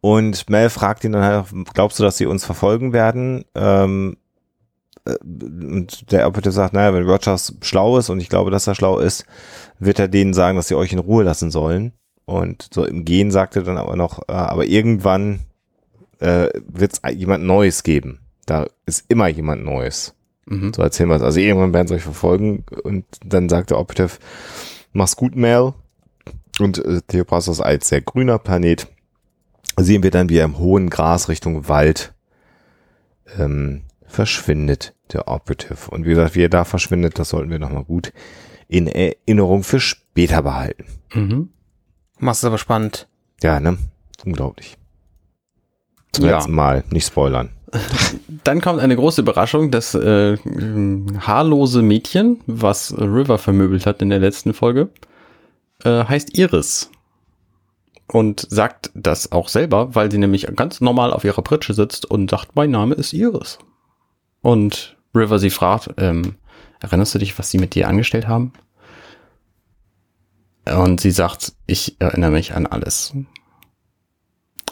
Und Mel fragt ihn dann halt, glaubst du, dass sie uns verfolgen werden? Ähm, äh, und der Operative sagt, naja, wenn Rogers schlau ist und ich glaube, dass er schlau ist, wird er denen sagen, dass sie euch in Ruhe lassen sollen. Und so im Gehen sagt er dann aber noch, äh, aber irgendwann äh, wird es jemand Neues geben. Da ist immer jemand Neues. Mhm. So erzählen wir es. Also irgendwann werden sie euch verfolgen und dann sagt der Operative, mach's gut, Mel. Und äh, Theopastos als sehr grüner Planet sehen wir dann, wie er im hohen Gras Richtung Wald ähm, verschwindet, der Operative. Und wie gesagt, wie er da verschwindet, das sollten wir nochmal gut in Erinnerung für später behalten. Mhm. Machst es aber spannend. Ja, ne? Unglaublich. Zum Ja. letzten Mal, nicht spoilern. [LAUGHS] Dann kommt eine große Überraschung, das äh, haarlose Mädchen, was River vermöbelt hat in der letzten Folge, äh, heißt Iris. Und sagt das auch selber, weil sie nämlich ganz normal auf ihrer Pritsche sitzt und sagt, mein Name ist Iris. Und River sie fragt, ähm, erinnerst du dich, was sie mit dir angestellt haben? Und sie sagt, ich erinnere mich an alles.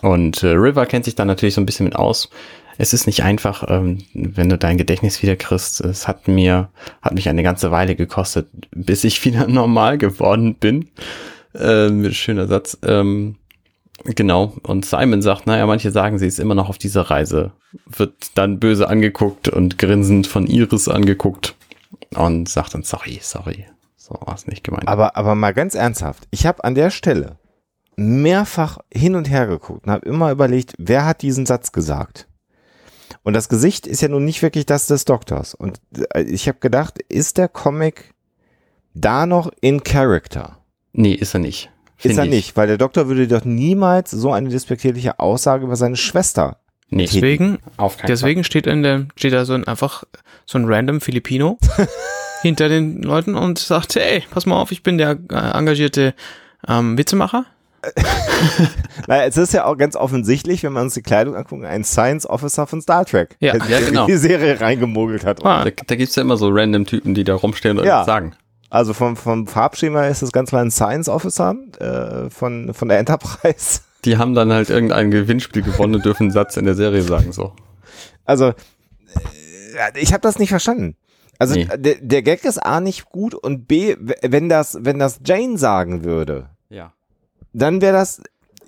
Und äh, River kennt sich dann natürlich so ein bisschen mit aus. Es ist nicht einfach, ähm, wenn du dein Gedächtnis wieder kriegst. Es hat mir, hat mich eine ganze Weile gekostet, bis ich [LAUGHS] wieder normal geworden bin. Ähm, schöner Satz. Ähm, genau. Und Simon sagt, naja, manche sagen, sie ist immer noch auf dieser Reise. Wird dann böse angeguckt und grinsend von Iris angeguckt. Und sagt dann, sorry, sorry. So war es nicht gemeint. Aber, aber mal ganz ernsthaft, ich habe an der Stelle mehrfach hin und her geguckt und habe immer überlegt, wer hat diesen Satz gesagt? Und das Gesicht ist ja nun nicht wirklich das des Doktors. Und äh, ich habe gedacht, ist der Comic da noch in Character? nee, ist er nicht. Ist er ich. nicht, weil der Doktor würde doch niemals so eine despektierliche Aussage über seine Schwester. Nee, Deswegen, auf keinen deswegen steht in der, steht da so ein einfach so ein random Filipino [LAUGHS] hinter den Leuten und sagt, hey, pass mal auf, ich bin der äh, engagierte ähm, Witzemacher. [LAUGHS] Naja, es ist ja auch ganz offensichtlich, wenn wir uns die Kleidung angucken, ein Science Officer von Star Trek. Ja. der Ja, genau. die Serie reingemogelt hat. Ah. Da, da gibt's ja immer so random Typen, die da rumstehen und Ja. irgendwas sagen. Also vom, vom Farbschema ist das ganz klar ein Science Officer äh, von, von der Enterprise. [LAUGHS] Die haben dann halt irgendein Gewinnspiel gewonnen und dürfen einen Satz in der Serie sagen, so. Also, äh, ich habe das nicht verstanden. Also Nee. der, der Gag ist A nicht gut und B, wenn das, wenn das Jane sagen würde, Ja. dann wäre das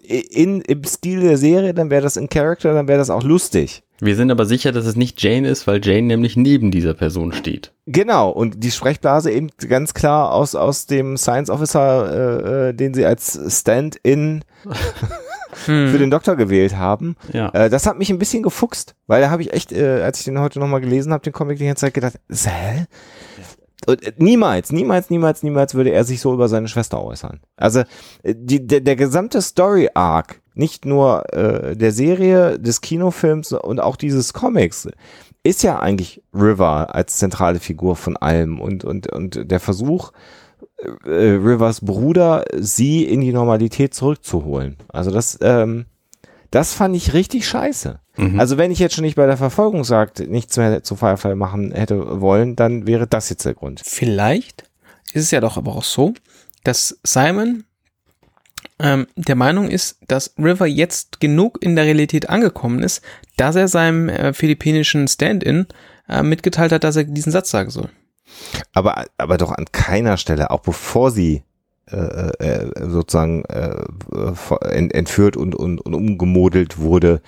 in, im Stil der Serie, dann wäre das in Character, dann wäre das auch lustig. Wir sind aber sicher, dass es nicht Jane ist, weil Jane nämlich neben dieser Person steht. Genau, und die Sprechblase eben ganz klar aus, aus dem Science Officer, äh, äh, den sie als Stand-in für den Doktor gewählt haben. Ja. Äh, das hat mich ein bisschen gefuchst, weil da habe ich echt, äh, als ich den heute nochmal gelesen habe, den Comic die ganze Zeit gedacht, hä? Und äh, niemals, niemals, niemals, niemals würde er sich so über seine Schwester äußern. Also äh, die, der, der gesamte Story-Arc, nicht nur äh, der Serie, des Kinofilms und auch dieses Comics, ist ja eigentlich River als zentrale Figur von allem und, und, und der Versuch, äh, Rivers Bruder, sie in die Normalität zurückzuholen. Also das, ähm, das fand ich richtig scheiße. Mhm. Also wenn ich jetzt schon nicht bei der Verfolgungsjagd nichts mehr zu Firefly machen hätte wollen, dann wäre das jetzt der Grund. Vielleicht ist es ja doch aber auch so, dass Simon ähm, der Meinung ist, dass River jetzt genug in der Realität angekommen ist, dass er seinem äh, philippinischen Stand-in äh, mitgeteilt hat, dass er diesen Satz sagen soll. Aber, aber doch an keiner Stelle, auch bevor sie äh, äh, sozusagen äh, ent- entführt und, und, und umgemodelt wurde,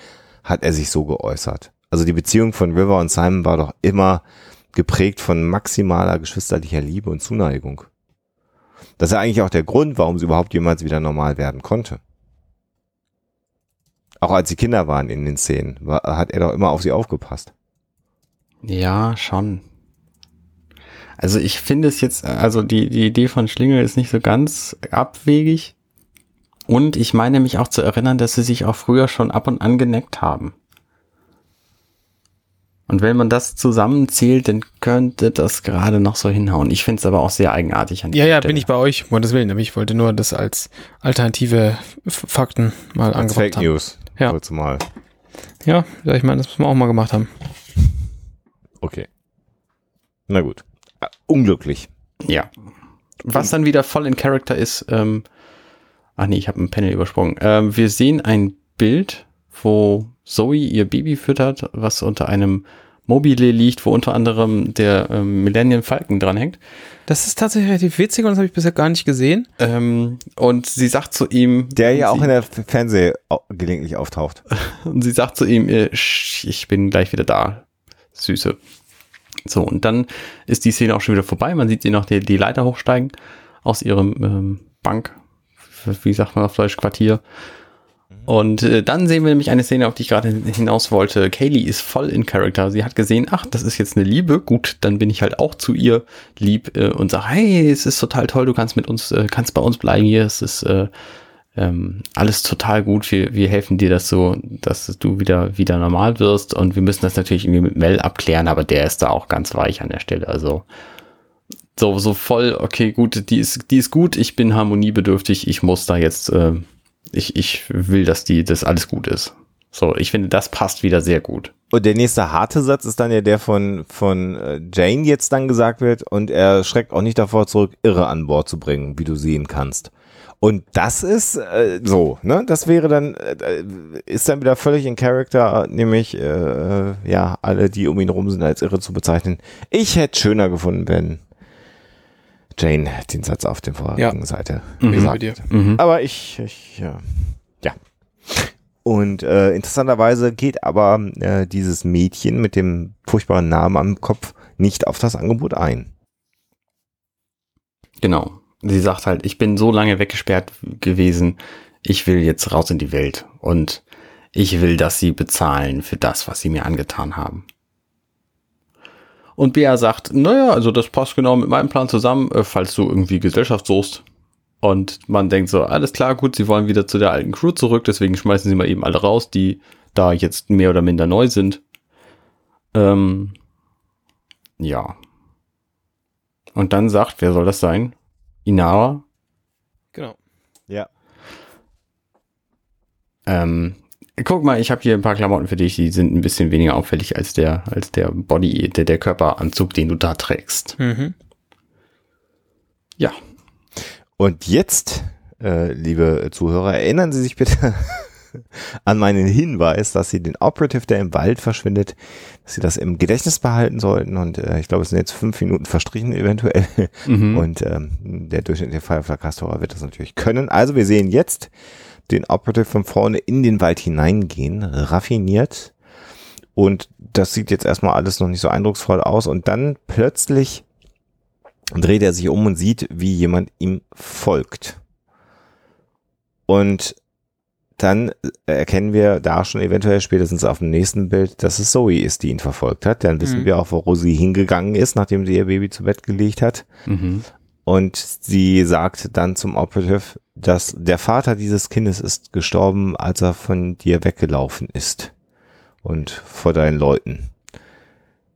hat er sich so geäußert. Also die Beziehung von River und Simon war doch immer geprägt von maximaler geschwisterlicher Liebe und Zuneigung. Das ist ja eigentlich auch der Grund, warum sie überhaupt jemals wieder normal werden konnte. Auch als sie Kinder waren in den Szenen, war, hat er doch immer auf sie aufgepasst. Ja, schon. Also ich finde es jetzt, also die, die Idee von Schlingel ist nicht so ganz abwegig. Und ich meine mich auch zu erinnern, dass sie sich auch früher schon ab und an geneckt haben. Und wenn man das zusammenzählt, dann könnte das gerade noch so hinhauen. Ich finde es aber auch sehr eigenartig an Ja, ja, Stelle. bin ich bei euch, um Gottes Willen. Aber ich wollte nur das als alternative Fakten mal Als angebracht Fake haben. News. Ja. Kurz mal. Ja, ja, ich meine, das müssen wir auch mal gemacht haben. Okay. Na gut. Unglücklich. Ja. Was dann wieder voll in Character ist, ähm, ach nee, ich habe ein Panel übersprungen. Ähm, wir sehen ein Bild, wo Zoe ihr Baby füttert, was unter einem Mobile liegt, wo unter anderem der ähm, Millennium Falcon dranhängt. Das ist tatsächlich relativ witzig und das habe ich bisher gar nicht gesehen. Ähm, und sie sagt zu ihm, Der ja auch sie, in der Fernseh gelegentlich auftaucht. [LAUGHS] und sie sagt zu ihm, äh, ich bin gleich wieder da, Süße. So, und dann ist die Szene auch schon wieder vorbei. Man sieht sie noch die, die Leiter hochsteigen aus ihrem ähm, Bank, wie sagt man auf Deutsch, Quartier. Und äh, dann sehen wir nämlich eine Szene, auf die ich gerade hinaus wollte. Kaylee ist voll in Character. Sie hat gesehen, ach, das ist jetzt eine Liebe. Gut, dann bin ich halt auch zu ihr lieb äh, und sage, hey, es ist total toll, du kannst mit uns, äh, kannst bei uns bleiben hier. Es ist, äh, ähm, alles total gut, wir, wir helfen dir das so, dass du wieder, wieder normal wirst und wir müssen das natürlich irgendwie mit Mel abklären, aber der ist da auch ganz weich an der Stelle, also so, so voll, okay, gut, die ist, die ist gut, ich bin harmoniebedürftig, ich muss da jetzt, äh, ich, ich will, dass die, das alles gut ist. So, ich finde, das passt wieder sehr gut. Und der nächste harte Satz ist dann ja der von, von äh, Jane jetzt dann gesagt wird und er schreckt auch nicht davor zurück, Irre an Bord zu bringen, wie du sehen kannst. Und das ist äh, so, ne? Das wäre dann, äh, ist dann wieder völlig in Character, nämlich, äh, ja, alle, die um ihn rum sind, als irre zu bezeichnen. Ich hätte schöner gefunden, wenn Jane den Satz auf der vorherigen Ja. Seite ich gesagt. Mhm. Aber ich, ich ja. ja. Und äh, interessanterweise geht aber äh, dieses Mädchen mit dem furchtbaren Namen am Kopf nicht auf das Angebot ein. Genau. Sie sagt halt, ich bin so lange weggesperrt gewesen, ich will jetzt raus in die Welt und ich will, dass sie bezahlen für das, was sie mir angetan haben. Und Bea sagt, naja, also das passt genau mit meinem Plan zusammen, äh, falls du irgendwie Gesellschaft suchst. Und man denkt so, alles klar, gut, sie wollen wieder zu der alten Crew zurück, deswegen schmeißen sie mal eben alle raus, die da jetzt mehr oder minder neu sind. Ähm, ja. Und dann sagt, wer soll das sein? Inara. Genau. Ja. Ähm, guck mal, ich habe hier ein paar Klamotten für dich, die sind ein bisschen weniger auffällig als der, als der Body, der, der Körperanzug, den du da trägst. Mhm. Ja. Und jetzt, äh, liebe Zuhörer, erinnern Sie sich bitte [LAUGHS] an meinen Hinweis, dass Sie den Operative, der im Wald verschwindet, dass Sie das im Gedächtnis behalten sollten. Und äh, ich glaube, es sind jetzt fünf Minuten verstrichen eventuell. Mhm. [LAUGHS] Und ähm, der durchschnittliche Firefly-Castor wird das natürlich können. Also wir sehen jetzt den Operative von vorne in den Wald hineingehen, raffiniert. Und das sieht jetzt erstmal alles noch nicht so eindrucksvoll aus. Und dann plötzlich dreht er sich um und sieht, wie jemand ihm folgt. Und dann erkennen wir da schon eventuell spätestens auf dem nächsten Bild, dass es Zoe ist, die ihn verfolgt hat. Dann wissen Mhm. wir auch, wo sie hingegangen ist, nachdem sie ihr Baby zu Bett gelegt hat. Mhm. Und sie sagt dann zum Operative, dass der Vater dieses Kindes ist gestorben, als er von dir weggelaufen ist. Und vor deinen Leuten.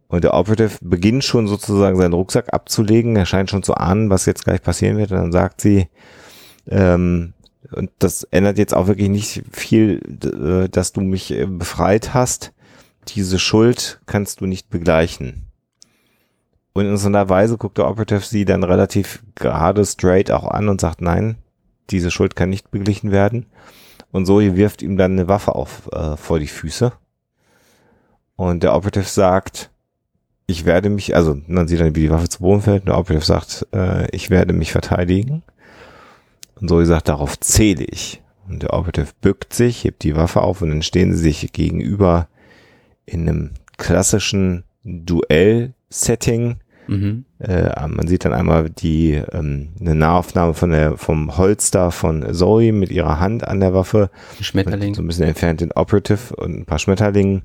Und der Operative beginnt schon sozusagen seinen Rucksack abzulegen. Er scheint schon zu ahnen, was jetzt gleich passieren wird. Und dann sagt sie, ähm, und das ändert jetzt auch wirklich nicht viel, äh, dass du mich äh, befreit hast. Diese Schuld kannst du nicht begleichen. Und in so einer Weise guckt der Operative sie dann relativ gerade straight auch an und sagt, nein, diese Schuld kann nicht beglichen werden. Und Zoe wirft ihm dann eine Waffe auf, äh, vor die Füße. Und der Operative sagt, ich werde mich, also man sieht dann, wie die Waffe zu Boden fällt. Und der Operative sagt, äh, ich werde mich verteidigen. Und Zoe sagt, darauf zähle ich. Und der Operative bückt sich, hebt die Waffe auf und dann stehen sie sich gegenüber in einem klassischen Duell-Setting. Mhm. Äh, man sieht dann einmal die ähm, eine Nahaufnahme von der vom Holster von Zoe mit ihrer Hand an der Waffe, Schmetterling. so ein bisschen entfernt den Operative und ein paar Schmetterlingen.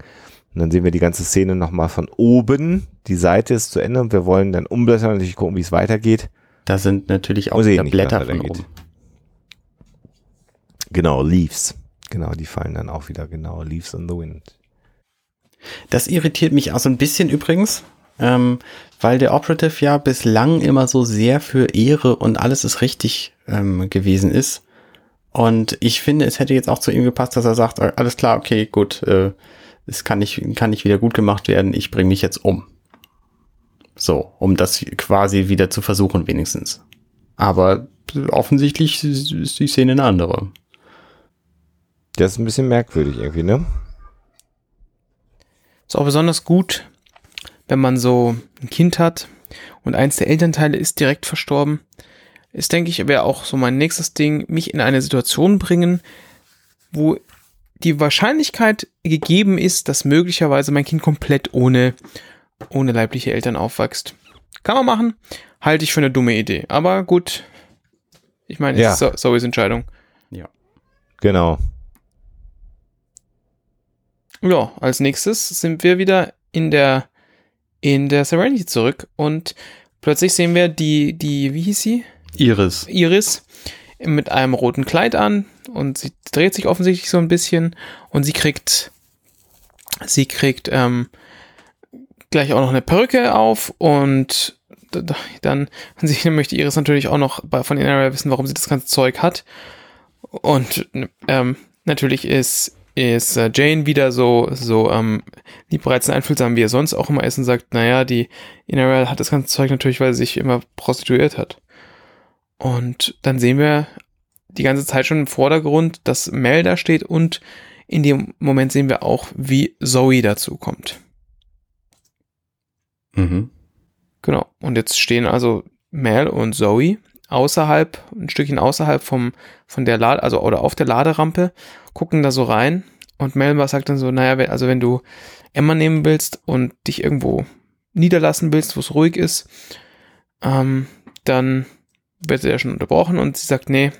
Und dann sehen wir die ganze Szene nochmal von oben. Die Seite ist zu Ende und wir wollen dann umblättern und natürlich gucken, wie es weitergeht. Da sind natürlich auch wieder nicht, Blätter da von oben. Genau, Leaves. Genau, die fallen dann auch wieder genau. Leaves on the Wind. Das irritiert mich auch so ein bisschen übrigens, ähm, weil der Operative ja bislang immer so sehr für Ehre und alles ist richtig ähm, gewesen ist. Und ich finde, es hätte jetzt auch zu ihm gepasst, dass er sagt, äh, alles klar, okay, gut, äh, es kann nicht, kann nicht wieder gut gemacht werden, ich bringe mich jetzt um. So, um das quasi wieder zu versuchen wenigstens. Aber offensichtlich ist die Szene eine andere. Das ist ein bisschen merkwürdig irgendwie, ne? Ist auch besonders gut, wenn man so ein Kind hat und eins der Elternteile ist direkt verstorben. Ist, denke ich, wäre auch so mein nächstes Ding, mich in eine Situation bringen, wo die Wahrscheinlichkeit gegeben ist, dass möglicherweise mein Kind komplett ohne, ohne leibliche Eltern aufwächst. Kann man machen, halte ich für eine dumme Idee. Aber gut, ich meine, Ja. es ist so- Zoes Entscheidung. Genau. Ja, als nächstes sind wir wieder in der in der Serenity zurück und plötzlich sehen wir die die wie hieß sie Iris. Iris mit einem roten Kleid an, und sie dreht sich offensichtlich so ein bisschen und sie kriegt, sie kriegt ähm, gleich auch noch eine Perücke auf und dann [LAUGHS] sie möchte Iris natürlich auch noch von Inara wissen, warum sie das ganze Zeug hat. Und ähm, natürlich ist ist äh, Jane wieder so, so ähm, liebreiz und einfühlsam, wie er sonst auch immer ist und sagt, naja, die Inara hat das ganze Zeug natürlich, weil sie sich immer prostituiert hat. Und dann sehen wir die ganze Zeit schon im Vordergrund, dass Mel da steht und in dem Moment sehen wir auch, wie Zoe dazu kommt. Mhm. Genau. Und jetzt stehen also Mel und Zoe außerhalb, ein Stückchen außerhalb vom, von der Lade, also oder auf der Laderampe, gucken da so rein und Melba sagt dann so, naja, also wenn du Emma nehmen willst und dich irgendwo niederlassen willst, wo es ruhig ist, ähm, dann wird er schon unterbrochen und sie sagt, nee,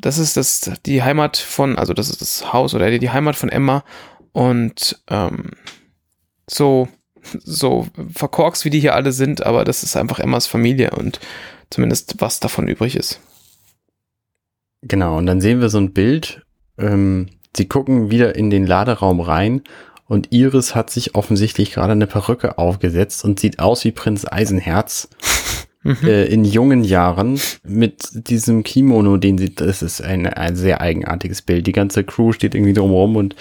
das ist das, die Heimat von, also das ist das Haus oder die Heimat von Emma und ähm, so, so verkorkst, wie die hier alle sind, aber das ist einfach Emmas Familie und zumindest was davon übrig ist. Genau, und dann sehen wir so ein Bild. Ähm, sie gucken wieder in den Laderaum rein und Iris hat sich offensichtlich gerade eine Perücke aufgesetzt und sieht aus wie Prinz Eisenherz mhm. [LAUGHS] äh, in jungen Jahren mit diesem Kimono, den sie, das ist ein, ein sehr eigenartiges Bild. Die ganze Crew steht irgendwie drumherum und,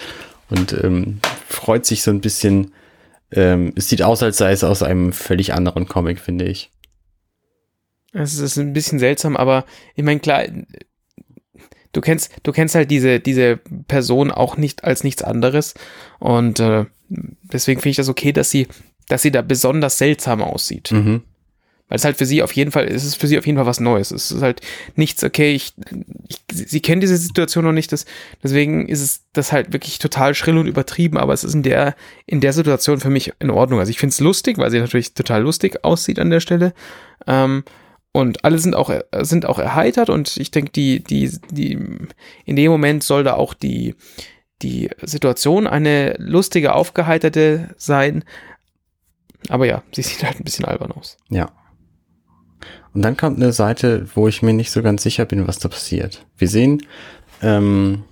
und ähm, freut sich so ein bisschen. Ähm, es sieht aus, als sei es aus einem völlig anderen Comic, finde ich. Es ist ein bisschen seltsam, aber ich meine, klar, du kennst, du kennst halt diese, diese Person auch nicht als nichts anderes. Und äh, deswegen finde ich das okay, dass sie, dass sie da besonders seltsam aussieht. Mhm. Weil es halt für sie auf jeden Fall, es ist für sie auf jeden Fall was Neues. Es ist halt nichts, okay, ich, ich sie kennt diese Situation noch nicht, das, deswegen ist es das halt wirklich total schrill und übertrieben, aber es ist in der, in der Situation für mich in Ordnung. Also ich finde es lustig, weil sie natürlich total lustig aussieht an der Stelle. Ähm, und alle sind auch, sind auch erheitert und ich denke, die, die, die, in dem Moment soll da auch die, die Situation eine lustige, aufgeheiterte sein. Aber ja, sie [LAUGHS] sieht halt ein bisschen albern aus. Ja. Und dann kommt eine Seite, wo ich mir nicht so ganz sicher bin, was da passiert. Wir sehen, ähm,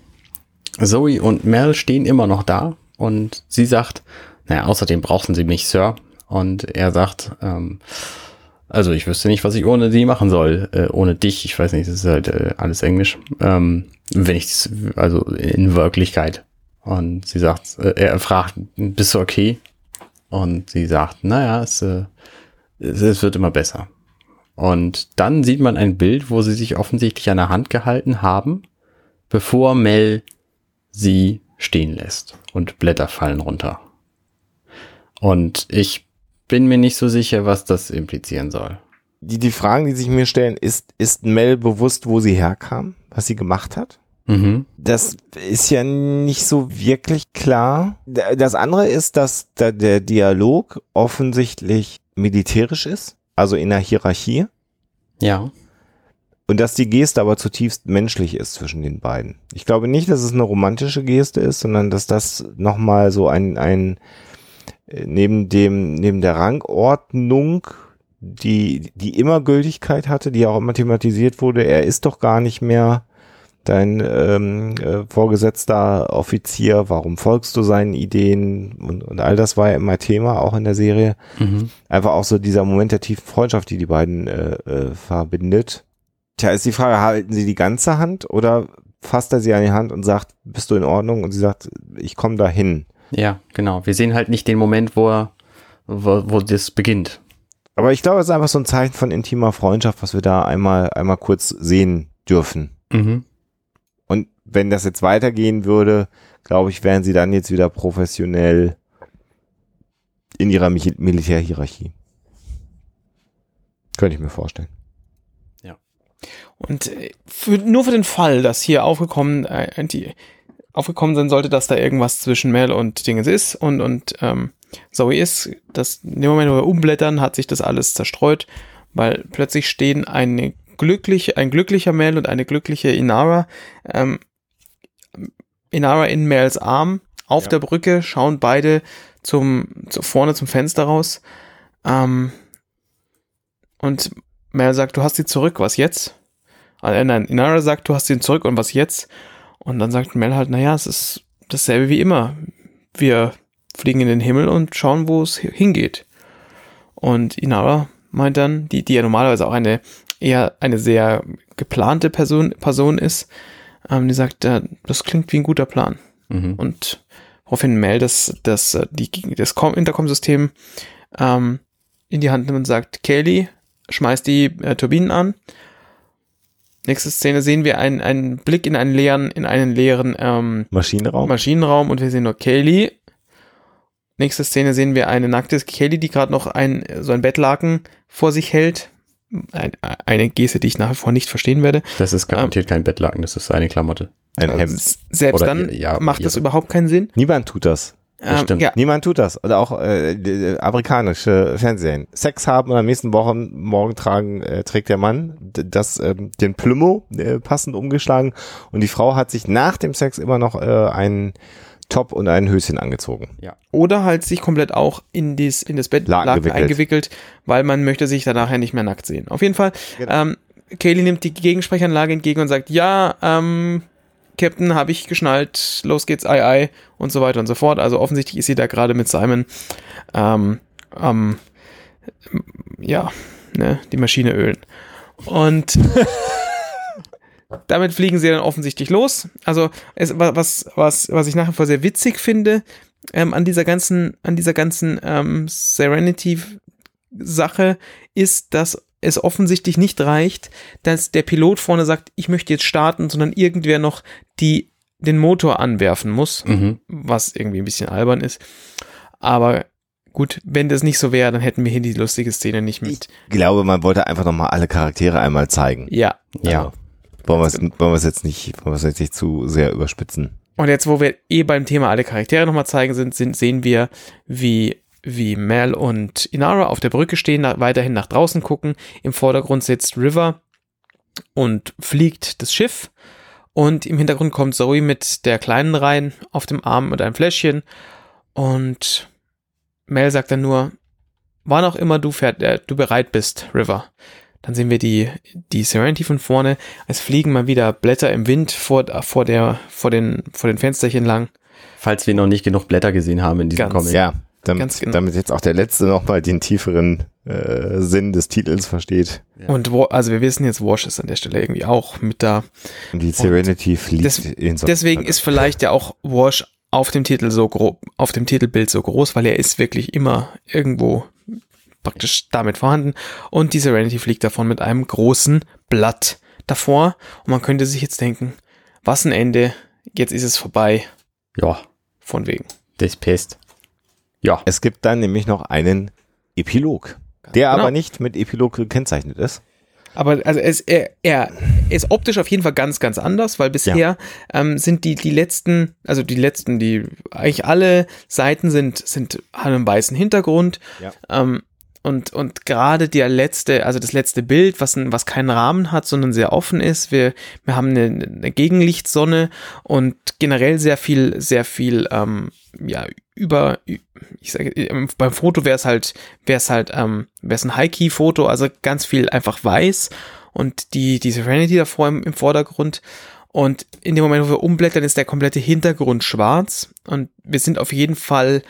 Zoe und Mel stehen immer noch da und sie sagt, naja, außerdem brauchen sie mich, Sir. Und er sagt, ähm, also ich wüsste nicht, was ich ohne die machen soll. Äh, ohne dich, ich weiß nicht, das ist halt äh, alles Englisch. Ähm, wenn ich also in Wirklichkeit. Und sie sagt, äh, er fragt, bist du okay? Und sie sagt, naja, es, äh, es wird immer besser. Und dann sieht man ein Bild, wo sie sich offensichtlich an der Hand gehalten haben, bevor Mel sie stehen lässt und Blätter fallen runter. Und ich bin mir nicht so sicher, was das implizieren soll. Die, die Fragen, die sich mir stellen, ist, ist Mel bewusst, wo sie herkam, was sie gemacht hat? Mhm. Das ist ja nicht so wirklich klar. Das andere ist, dass der Dialog offensichtlich militärisch ist, also in der Hierarchie. Ja. Und dass die Geste aber zutiefst menschlich ist zwischen den beiden. Ich glaube nicht, dass es eine romantische Geste ist, sondern dass das nochmal so ein, ein neben dem, neben der Rangordnung, die, die immer Gültigkeit hatte, die auch immer thematisiert wurde, er ist doch gar nicht mehr dein ähm, äh, vorgesetzter Offizier, warum folgst du seinen Ideen und, und all das war ja immer Thema, auch in der Serie. Mhm. Einfach auch so dieser Moment der tiefen Freundschaft, die die beiden äh, äh, verbindet. Tja, ist die Frage, halten sie die ganze Hand oder fasst er sie an die Hand und sagt, bist du in Ordnung? Und sie sagt, ich komme dahin. Ja, genau. Wir sehen halt nicht den Moment, wo, er, wo, wo das beginnt. Aber ich glaube, es ist einfach so ein Zeichen von intimer Freundschaft, was wir da einmal, einmal kurz sehen dürfen. Mhm. Und wenn das jetzt weitergehen würde, glaube ich, wären sie dann jetzt wieder professionell in ihrer Mil Militärhierarchie. Könnte ich mir vorstellen. Ja. Und äh, für, nur für den Fall, dass hier aufgekommen, äh, die, aufgekommen sein sollte, dass da irgendwas zwischen Mel und Dingens ist und, und ähm, Zoe ist, dass in dem Moment, wo wir umblättern, hat sich das alles zerstreut, weil plötzlich stehen eine glückliche, ein glücklicher Mel und eine glückliche Inara, ähm, Inara in Mels Arm auf ja. der Brücke, schauen beide zum, zu vorne zum Fenster raus. Ähm, und Mel sagt, du hast sie zurück, was jetzt? äh, nein, Inara sagt, du hast ihn zurück und was jetzt? Und dann sagt Mel halt, naja, es ist dasselbe wie immer. Wir fliegen in den Himmel und schauen, wo es hingeht. Und Inara meint dann, die, die ja normalerweise auch eine eher eine sehr geplante Person, Person ist, ähm, die sagt, äh, das klingt wie ein guter Plan. Mhm. Und woraufhin Mel das, das, äh, die, das Com- Intercom-System ähm, in die Hand nimmt und sagt, Kelly, schmeiß die äh, Turbinen an. Nächste Szene sehen wir einen, einen Blick in einen leeren, in einen leeren ähm, Maschinenraum. Maschinenraum und wir sehen nur Kaylee. Nächste Szene sehen wir eine nackte Kaylee, die gerade noch ein, so ein Bettlaken vor sich hält. Ein, eine Geste, die ich nach wie vor nicht verstehen werde. Das ist garantiert kein Bettlaken, das ist eine Klamotte. Ein Also Hemd. Selbst Oder dann ihr- ja, macht das ihre. überhaupt keinen Sinn. Niemand tut das. Das Ähm, stimmt. ja, Niemand tut das. Oder auch äh, die amerikanische Fernsehen. Sex haben und am nächsten Wochen morgen tragen äh, trägt der Mann das ähm, den Plümo äh, passend umgeschlagen und die Frau hat sich nach dem Sex immer noch äh, einen Top und ein Höschen angezogen. oder halt sich komplett auch in, dies, in das Bett Laken gewickelt. eingewickelt, weil man möchte sich danach ja nicht mehr nackt sehen. Auf jeden Fall, Genau. ähm, Kaylee nimmt die Gegensprechanlage entgegen und sagt, ja, ähm, Captain, habe ich geschnallt, los geht's, ei, ei, und so weiter und so fort. Also offensichtlich ist sie da gerade mit Simon, ähm, ähm, ja, ne, die Maschine ölen. Und [LAUGHS] damit fliegen sie dann offensichtlich los. Also es, wa- was, was, was ich nach wie vor sehr witzig finde, ähm, an dieser ganzen, an dieser ganzen ähm, Serenity-Sache ist, dass es offensichtlich nicht reicht, dass der Pilot vorne sagt, ich möchte jetzt starten, sondern irgendwer noch die, den Motor anwerfen muss, Mhm. was irgendwie ein bisschen albern ist. Aber gut, wenn das nicht so wäre, dann hätten wir hier die lustige Szene nicht mit. Ich glaube, man wollte einfach nochmal alle Charaktere einmal zeigen. Ja. Ja. Also, wollen wir es wollen jetzt nicht, wollen jetzt nicht zu sehr überspitzen. Und jetzt, wo wir eh beim Thema alle Charaktere nochmal zeigen sind, sind, sehen wir, wie, wie Mel und Inara auf der Brücke stehen, nach, weiterhin nach draußen gucken. Im Vordergrund sitzt River und fliegt das Schiff. Und im Hintergrund kommt Zoe mit der Kleinen rein auf dem Arm mit einem Fläschchen. Und Mel sagt dann nur, wann auch immer du, fährt, äh, du bereit bist, River. Dann sehen wir die, die Serenity von vorne. Es fliegen mal wieder Blätter im Wind vor, vor, der, vor, den, vor den Fensterchen lang. Falls wir noch nicht genug Blätter gesehen haben in diesem Ganz- Comic. Ja, damit, Ganz genau. damit jetzt auch der Letzte nochmal den tieferen äh, Sinn des Titels versteht. Ja. Und Wa- also wir wissen jetzt, Wash ist an der Stelle irgendwie auch mit da. Und die Serenity fliegt des- in so Deswegen ist vielleicht ja auch Wash auf dem Titel so groß, auf dem Titelbild so groß, weil er ist wirklich immer irgendwo praktisch damit vorhanden. Und die Serenity fliegt davon mit einem großen Blatt davor. Und man könnte sich jetzt denken, was ein Ende, jetzt ist es vorbei, Ja, von wegen. das Pest. Ja, Es gibt dann nämlich noch einen Epilog, der Genau. aber nicht mit Epilog gekennzeichnet ist. Aber also es, er, er ist optisch auf jeden Fall ganz, ganz anders, weil bisher ähm, sind die, die letzten, also die letzten, die eigentlich alle Seiten sind, sind haben einen weißen Hintergrund. Ja. Ähm, und, und gerade der letzte, also das letzte Bild, was, ein, was keinen Rahmen hat, sondern sehr offen ist. Wir, wir haben eine, eine Gegenlichtsonne und generell sehr viel, sehr viel, ähm, ja, über, ich sage, ähm, beim Foto wäre es halt, wäre es halt, ähm, wäre es ein High-Key-Foto, also ganz viel einfach weiß und die, die Serenity davor im, im Vordergrund. Und in dem Moment, wo wir umblättern, ist der komplette Hintergrund schwarz und wir sind auf jeden Fall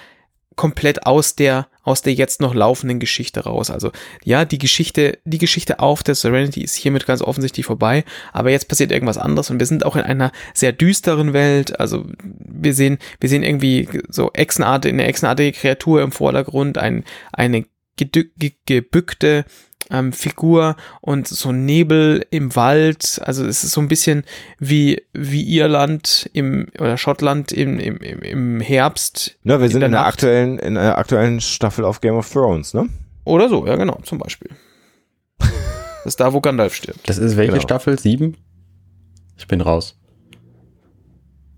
komplett aus der aus der jetzt noch laufenden Geschichte raus. Also ja, die Geschichte, die Geschichte auf der Serenity ist hiermit ganz offensichtlich vorbei, aber jetzt passiert irgendwas anderes und wir sind auch in einer sehr düsteren Welt. Also wir sehen, wir sehen irgendwie so echsenartige, eine echsenartige Kreatur im Vordergrund, ein, eine gebückte ähm, Figur und so Nebel im Wald. Also es ist so ein bisschen wie, wie Irland im, oder Schottland im, im, im- im Herbst. Ne, wir In sind der in der Nacht. aktuellen, in der aktuellen Staffel auf Game of Thrones, ne? Oder so, ja genau, zum Beispiel. Das ist da, wo Gandalf stirbt. das ist welche Genau. Staffel? Sieben? Ich bin raus.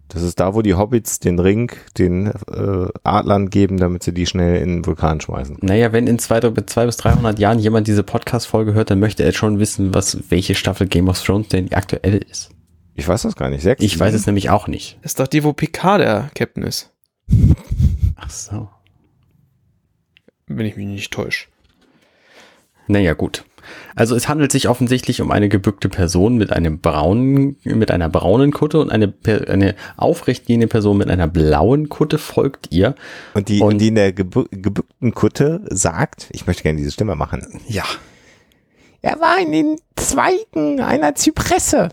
Das ist da, wo die Hobbits den Ring den äh, Adlern geben, damit sie die schnell in den Vulkan schmeißen. Naja, wenn in zwei, zwei bis 300 Jahren jemand diese Podcast-Folge hört, dann möchte er schon wissen, was, welche Staffel Game of Thrones denn die aktuelle ist. Ich weiß das gar nicht. Sechs? Ich weiß es nämlich auch nicht. Das ist doch die, wo Picard der Captain ist. Ach so. Wenn ich mich nicht täusche. Naja, gut. Also es handelt sich offensichtlich um eine gebückte Person mit einem braunen, mit einer braunen Kutte und eine, eine aufrechtgehende Person mit einer blauen Kutte folgt ihr. Und die, Und- die in der gebü gebückten Kutte sagt, ich möchte gerne diese Stimme machen. Ja. Er war in den Zweigen einer Zypresse.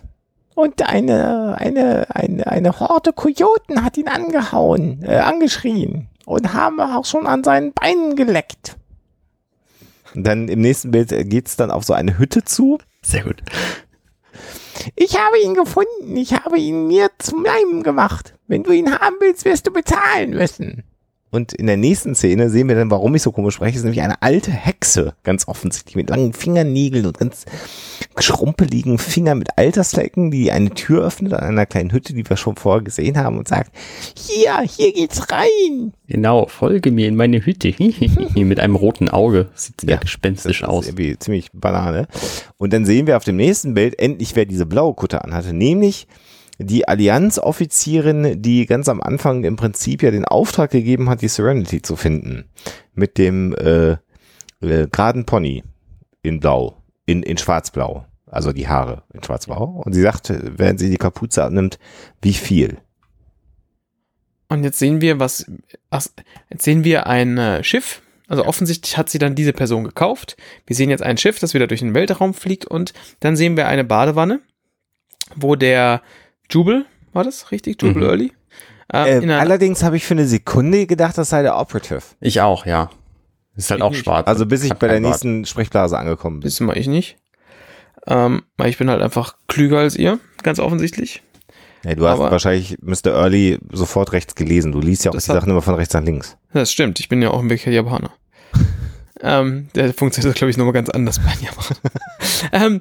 Und eine, eine, eine, eine Horde Kojoten hat ihn angehauen, äh, angeschrien. Und haben auch schon an seinen Beinen geleckt. Dann im nächsten Bild geht's dann auf so eine Hütte zu. Sehr gut. Ich habe ihn gefunden. Ich habe ihn mir zum Leim gemacht. Wenn du ihn haben willst, wirst du bezahlen müssen. Und in der nächsten Szene sehen wir dann, warum ich so komisch spreche, ist nämlich eine alte Hexe, ganz offensichtlich, mit langen Fingernägeln und ganz schrumpeligen Fingern mit Altersflecken, die eine Tür öffnet an einer kleinen Hütte, die wir schon vorher gesehen haben und sagt, hier, hier geht's rein. Genau, folge mir in meine Hütte. [LAUGHS] mit einem roten Auge. Sieht sehr Ja, gespenstisch aus. irgendwie ziemlich Banane. Und dann sehen wir auf dem nächsten Bild endlich, wer diese blaue Kutte anhatte, nämlich die Allianz-Offizierin, die ganz am Anfang im Prinzip ja den Auftrag gegeben hat, die Serenity zu finden. Mit dem äh, äh, geraden Pony in Blau, in, in Schwarzblau. Also die Haare in Schwarzblau. Und sie sagt, während sie die Kapuze abnimmt, wie viel? Und jetzt sehen wir, was, ach, jetzt sehen wir ein äh, Schiff. Also offensichtlich hat sie dann diese Person gekauft. Wir sehen jetzt ein Schiff, das wieder durch den Weltraum fliegt und dann sehen wir eine Badewanne, wo der Jubel, war das richtig? Jubel Mhm. Early? Äh, Äh, allerdings habe ich für eine Sekunde gedacht, das sei der Operative. Ich auch, ja. Ist halt Ich auch nicht. schwarz. Also bis ich Hat bei der keinen Bart. nächsten Sprechblase angekommen bin. das mache ich nicht. Ähm, weil ich bin halt einfach klüger als ihr, ganz offensichtlich. Ja, du hast Aber- wahrscheinlich Mr. Early sofort rechts gelesen. Du liest ja auch die hat- Sachen immer von rechts nach links. Das stimmt, ich bin ja auch ein wirklicher Japaner. Ähm, der funktioniert, glaube ich, nochmal ganz anders bei [LAUGHS] ähm,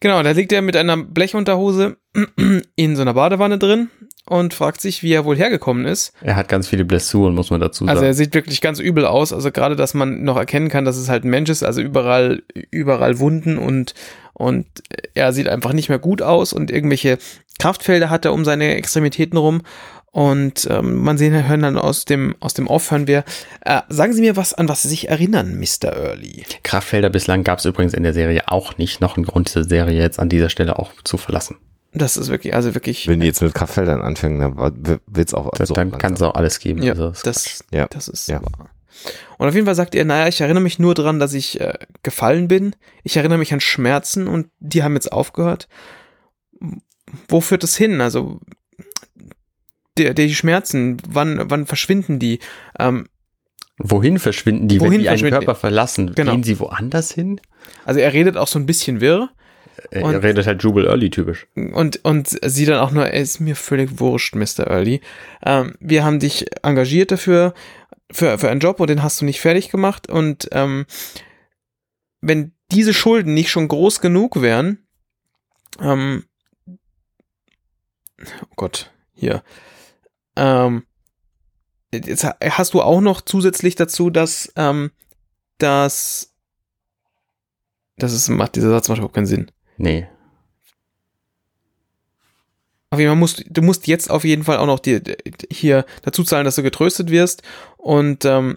genau, da liegt er mit einer Blechunterhose [CLEARS THROAT] in so einer Badewanne drin und fragt sich, wie er wohl hergekommen ist. Er hat ganz viele Blessuren, muss man dazu sagen. Also er sieht wirklich ganz übel aus. Also gerade, dass man noch erkennen kann, dass es halt ein Mensch ist. Also überall, überall Wunden und, und er sieht einfach nicht mehr gut aus und irgendwelche Kraftfelder hat er um seine Extremitäten rum. Und ähm, man sehen, hören dann aus dem, aus dem Off hören wir, äh, sagen Sie mir was, an was Sie sich erinnern, Mr. Early. Kraftfelder bislang gab es übrigens in der Serie auch nicht. Noch ein Grund, diese Serie jetzt an dieser Stelle auch zu verlassen. Das ist wirklich, also wirklich, Wenn die jetzt mit Kraftfeldern anfangen, dann wird es auch Das, dann kann es auch alles geben. ja, Also es- das, Ja, das ist ja. wahr. Und auf jeden Fall sagt er, naja, ich erinnere mich nur daran, dass ich äh, gefallen bin. Ich erinnere mich an Schmerzen und die haben jetzt aufgehört. Wo führt es hin? Also die, die Schmerzen, wann, wann verschwinden die? Ähm, Wohin verschwinden die, Wohin wenn die einen? Körper verlassen? Genau. Gehen sie woanders hin? also er redet auch so ein bisschen wirr Er Und- redet halt Jubel Early typisch. und, und sie dann auch nur, er ist mir völlig wurscht, Mr. Early. Ähm, wir haben dich engagiert dafür, für, für einen Job und den hast du nicht fertig gemacht und ähm, wenn diese Schulden nicht schon groß genug wären, ähm, oh Gott, hier, ähm, jetzt ha- hast du auch noch zusätzlich dazu, dass, ähm, dass, das ist, macht dieser Satz macht überhaupt keinen Sinn. Nee. Auf jeden Fall musst du musst jetzt auf jeden Fall auch noch dir hier dazu zahlen, dass du getröstet wirst und ähm,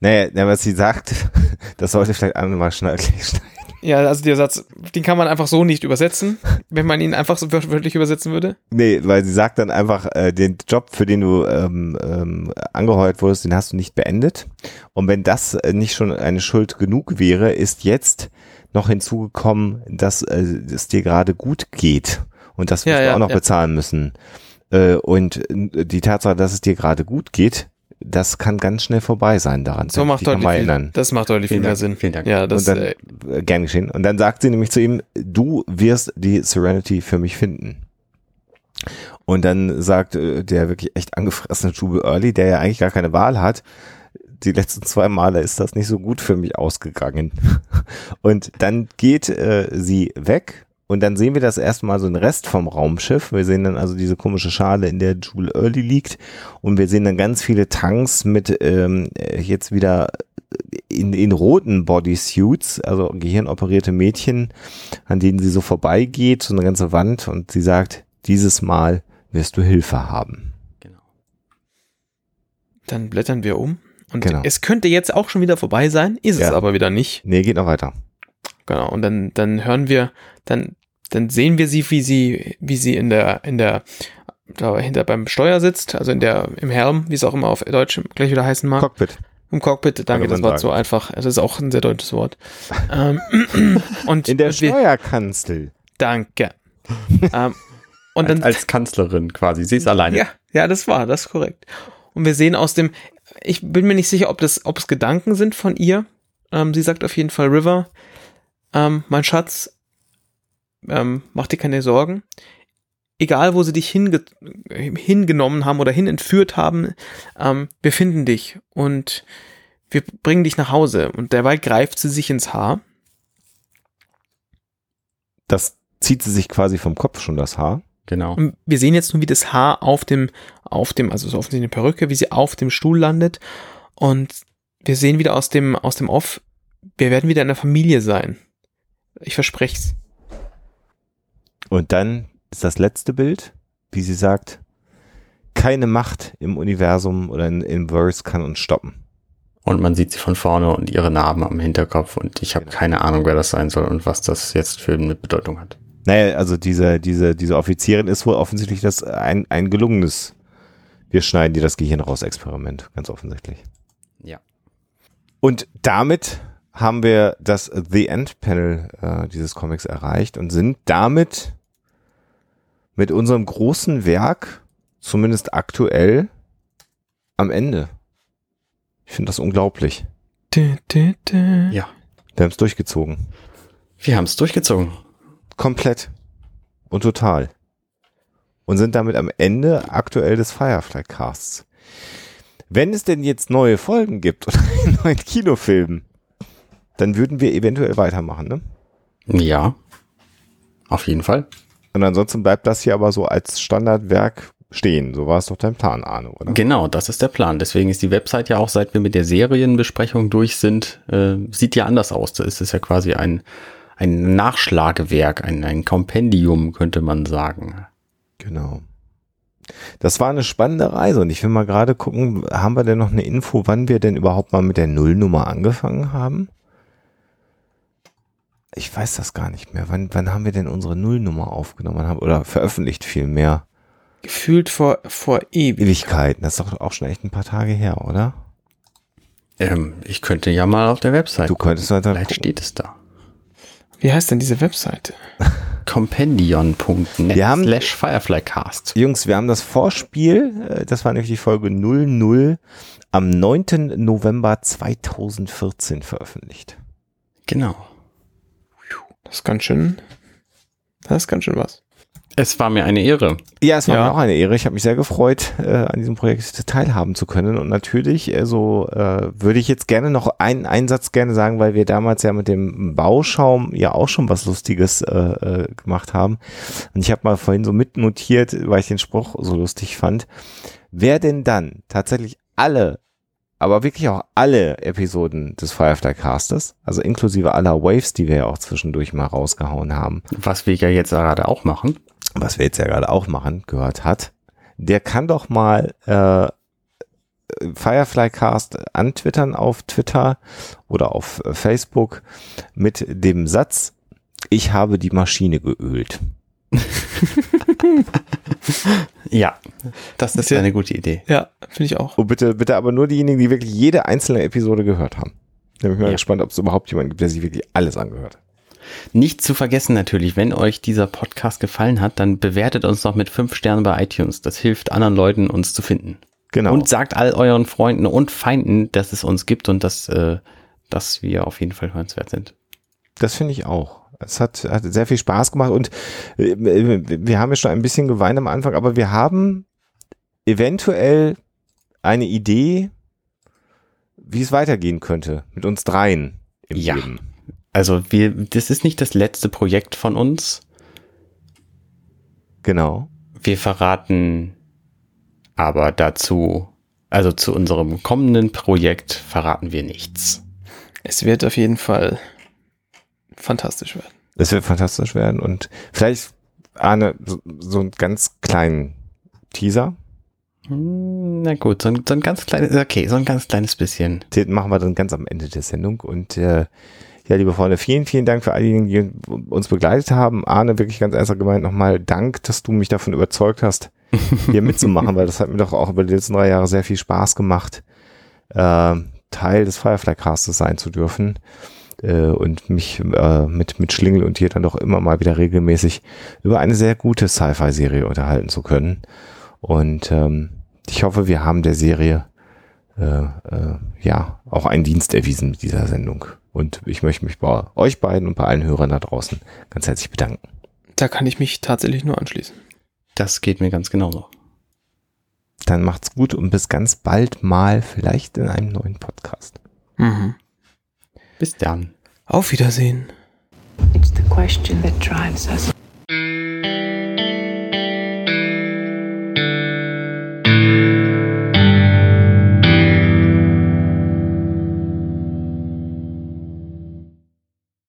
Naja, na, was sie sagt, [LAUGHS] das sollte vielleicht einmal schnell [LAUGHS] schneiden. Ja, also der Satz, den kann man einfach so nicht übersetzen, wenn man ihn einfach so wört- wörtlich übersetzen würde. Nee, weil sie sagt dann einfach, äh, den Job, für den du ähm, ähm, angeheuert wurdest, den hast du nicht beendet. Und wenn das äh, nicht schon eine Schuld genug wäre, ist jetzt noch hinzugekommen, dass äh, es dir gerade gut geht. Und das wirst Ja, du ja, auch noch ja. bezahlen müssen. Äh, und äh, die Tatsache, dass es dir gerade gut geht, das kann ganz schnell vorbei sein daran. So macht deutlich viel, erinnern. das macht deutlich viel Vielen mehr Dank, Sinn. vielen Dank. Ja, das und dann, äh, gern geschehen. Und dann sagt sie nämlich zu ihm, du wirst die Serenity für mich finden. Und dann sagt äh, der wirklich echt angefressene Jubel Early, der ja eigentlich gar keine Wahl hat, die letzten zwei Male ist das nicht so gut für mich ausgegangen. [LAUGHS] Und dann geht äh, sie weg und dann sehen wir das erstmal so den Rest vom Raumschiff. Wir sehen dann also diese komische Schale, in der Jewel Early liegt und wir sehen dann ganz viele Tanks mit ähm, äh, jetzt wieder in, in roten Bodysuits, also gehirnoperierte Mädchen, an denen sie so vorbeigeht, so eine ganze Wand und sie sagt, dieses Mal wirst du Hilfe haben. Genau. dann blättern wir um und Genau. es könnte jetzt auch schon wieder vorbei sein, ist es Ja. aber wieder nicht. Nee, geht noch weiter. Genau. Und dann, dann hören wir, dann, dann sehen wir sie, wie sie, wie sie in der, in der, da hinter beim Steuer sitzt, also in der, im Helm, wie es auch immer auf Deutsch gleich wieder heißen mag. Cockpit. Im Cockpit, danke, das war so einfach. Es ist auch ein sehr deutsches Wort. [LAUGHS] ähm, [CLEARS THROAT] und In der Steuerkanzel. Danke. [LAUGHS] ähm, und dann, Als Kanzlerin quasi. Sie ist alleine. ja, ja, das war, das ist korrekt. Und wir sehen aus dem, ich bin mir nicht sicher, ob das, ob es Gedanken sind von ihr. Ähm, sie sagt auf jeden Fall, River, ähm, mein Schatz, ähm, mach dir keine Sorgen. Egal, wo sie dich hinge hingenommen haben oder hin entführt haben, ähm, wir finden dich und wir bringen dich nach Hause. Und derweil greift sie sich ins Haar. Das zieht sie sich quasi vom Kopf schon, das Haar. Genau. Und wir sehen jetzt nur, wie das Haar auf dem, auf dem, also so offensichtlich eine Perücke, wie sie auf dem Stuhl landet. Und wir sehen wieder aus dem, aus dem Off, wir werden wieder in der Familie sein. Ich verspreche es. Und dann ist das letzte Bild, wie sie sagt, keine Macht im Universum oder in, im Verse kann uns stoppen. Und man sieht sie von vorne und ihre Narben am Hinterkopf und ich habe Genau. keine Ahnung, wer das sein soll und was das jetzt für eine Bedeutung hat. Naja, also diese, diese, diese Offizierin ist wohl offensichtlich das ein, ein gelungenes Wir schneiden dir das Gehirn raus Experiment, ganz offensichtlich. Ja. Und damit haben wir das The End Panel äh, dieses Comics erreicht und sind damit mit unserem großen Werk, zumindest aktuell, am Ende. Ich finde das unglaublich. Dä, dä, dä. Ja. Wir haben es durchgezogen. Wir haben es durchgezogen. Komplett. Und total. Und sind damit am Ende aktuell des Firefly Casts. Wenn es denn jetzt neue Folgen gibt [LAUGHS] oder einen neuen Kinofilm, dann würden wir eventuell weitermachen, ne? Ja. Auf jeden Fall. Und ansonsten bleibt das hier aber so als Standardwerk stehen. So war es doch dein Plan, Arno, oder? Genau, das ist der Plan. Deswegen ist die Website ja auch, seit wir mit der Serienbesprechung durch sind, äh, sieht ja anders aus. Da ist es ja quasi ein, ein Nachschlagewerk, ein, ein Kompendium, könnte man sagen. Genau. Das war eine spannende Reise und ich will mal gerade gucken, haben wir denn noch eine Info, wann wir denn überhaupt mal mit der Nullnummer angefangen haben? Ich weiß das gar nicht mehr. Wann, wann haben wir denn unsere Nullnummer aufgenommen oder veröffentlicht vielmehr? Gefühlt vor, vor ewig. Ewigkeiten. Das ist doch auch schon echt ein paar Tage her, oder? Ähm, ich könnte ja mal auf der Website. Du könntest mal da Vielleicht gucken. steht es da. Wie heißt denn diese Webseite? [LAUGHS] Compendion.net Wir haben- slash Fireflycast. Jungs, wir haben das Vorspiel, äh, das war nämlich die Folge 00, am 9. November 2014 veröffentlicht. Genau. Das ist ganz schön. Das ist ganz schön was. Es war mir eine Ehre. Ja, es war Ja. mir auch eine Ehre. Ich habe mich sehr gefreut, äh, an diesem Projekt teilhaben zu können. Und natürlich, äh, so äh, würde ich jetzt gerne noch einen Einsatz gerne sagen, weil wir damals ja mit dem Bauschaum ja auch schon was Lustiges äh, äh, gemacht haben. Und ich habe mal vorhin so mitnotiert, weil ich den Spruch so lustig fand. Wer denn dann tatsächlich alle, aber wirklich auch alle Episoden des Firefly Casters, also inklusive aller Waves, die wir ja auch zwischendurch mal rausgehauen haben, Was wir ja jetzt gerade auch machen. was wir jetzt ja gerade auch machen, gehört hat, der kann doch mal äh, Fireflycast antwittern auf Twitter oder auf äh, Facebook mit dem Satz, ich habe die Maschine geölt. [LAUGHS] Ja, das ist Ja. eine gute Idee. Ja, finde ich auch. Und bitte, bitte aber nur diejenigen, die wirklich jede einzelne Episode gehört haben. Da bin ich mal Ja. gespannt, ob es überhaupt jemanden gibt, der sich wirklich alles angehört hat. Nicht zu vergessen natürlich, wenn euch dieser Podcast gefallen hat, dann bewertet uns noch mit fünf Sternen bei iTunes. Das hilft anderen Leuten, uns zu finden. Genau. Und sagt all euren Freunden und Feinden, dass es uns gibt und dass, äh, dass wir auf jeden Fall hörenswert sind. Das finde ich auch. Es hat, hat sehr viel Spaß gemacht und äh, wir haben ja schon ein bisschen geweint am Anfang, aber wir haben eventuell eine Idee, wie es weitergehen könnte mit uns dreien im Ja. Leben. Also wir, das ist nicht das letzte Projekt von uns. Genau. Wir verraten aber dazu, also zu unserem kommenden Projekt verraten wir nichts. Es wird auf jeden Fall fantastisch werden. Das wird fantastisch werden und vielleicht Arne, so, so einen ganz kleinen Teaser, Hm, Na gut, so ein, so ein ganz kleines, okay, so ein ganz kleines bisschen. den machen wir dann ganz am Ende der Sendung und äh, Ja, liebe Freunde, vielen, vielen Dank für all diejenigen, die uns begleitet haben. Arne, wirklich ganz ernst gemeint, nochmal Dank, dass du mich davon überzeugt hast, [LAUGHS] hier mitzumachen, weil das hat mir doch auch über die letzten drei Jahre sehr viel Spaß gemacht, äh, Teil des Firefly Castes sein zu dürfen äh, und mich äh, mit, mit Schlingel und dir dann doch immer mal wieder regelmäßig über eine sehr gute Sci-Fi-Serie unterhalten zu können. Und ähm, ich hoffe, wir haben der Serie äh, äh, ja auch einen Dienst erwiesen mit dieser Sendung. Und ich möchte mich bei euch beiden und bei allen Hörern da draußen ganz herzlich bedanken. Da kann ich mich tatsächlich nur anschließen. Das geht mir ganz genauso. Dann macht's gut und bis ganz bald mal, vielleicht in einem neuen Podcast. Mhm. Bis dann. Auf Wiedersehen. It's the question that drives us.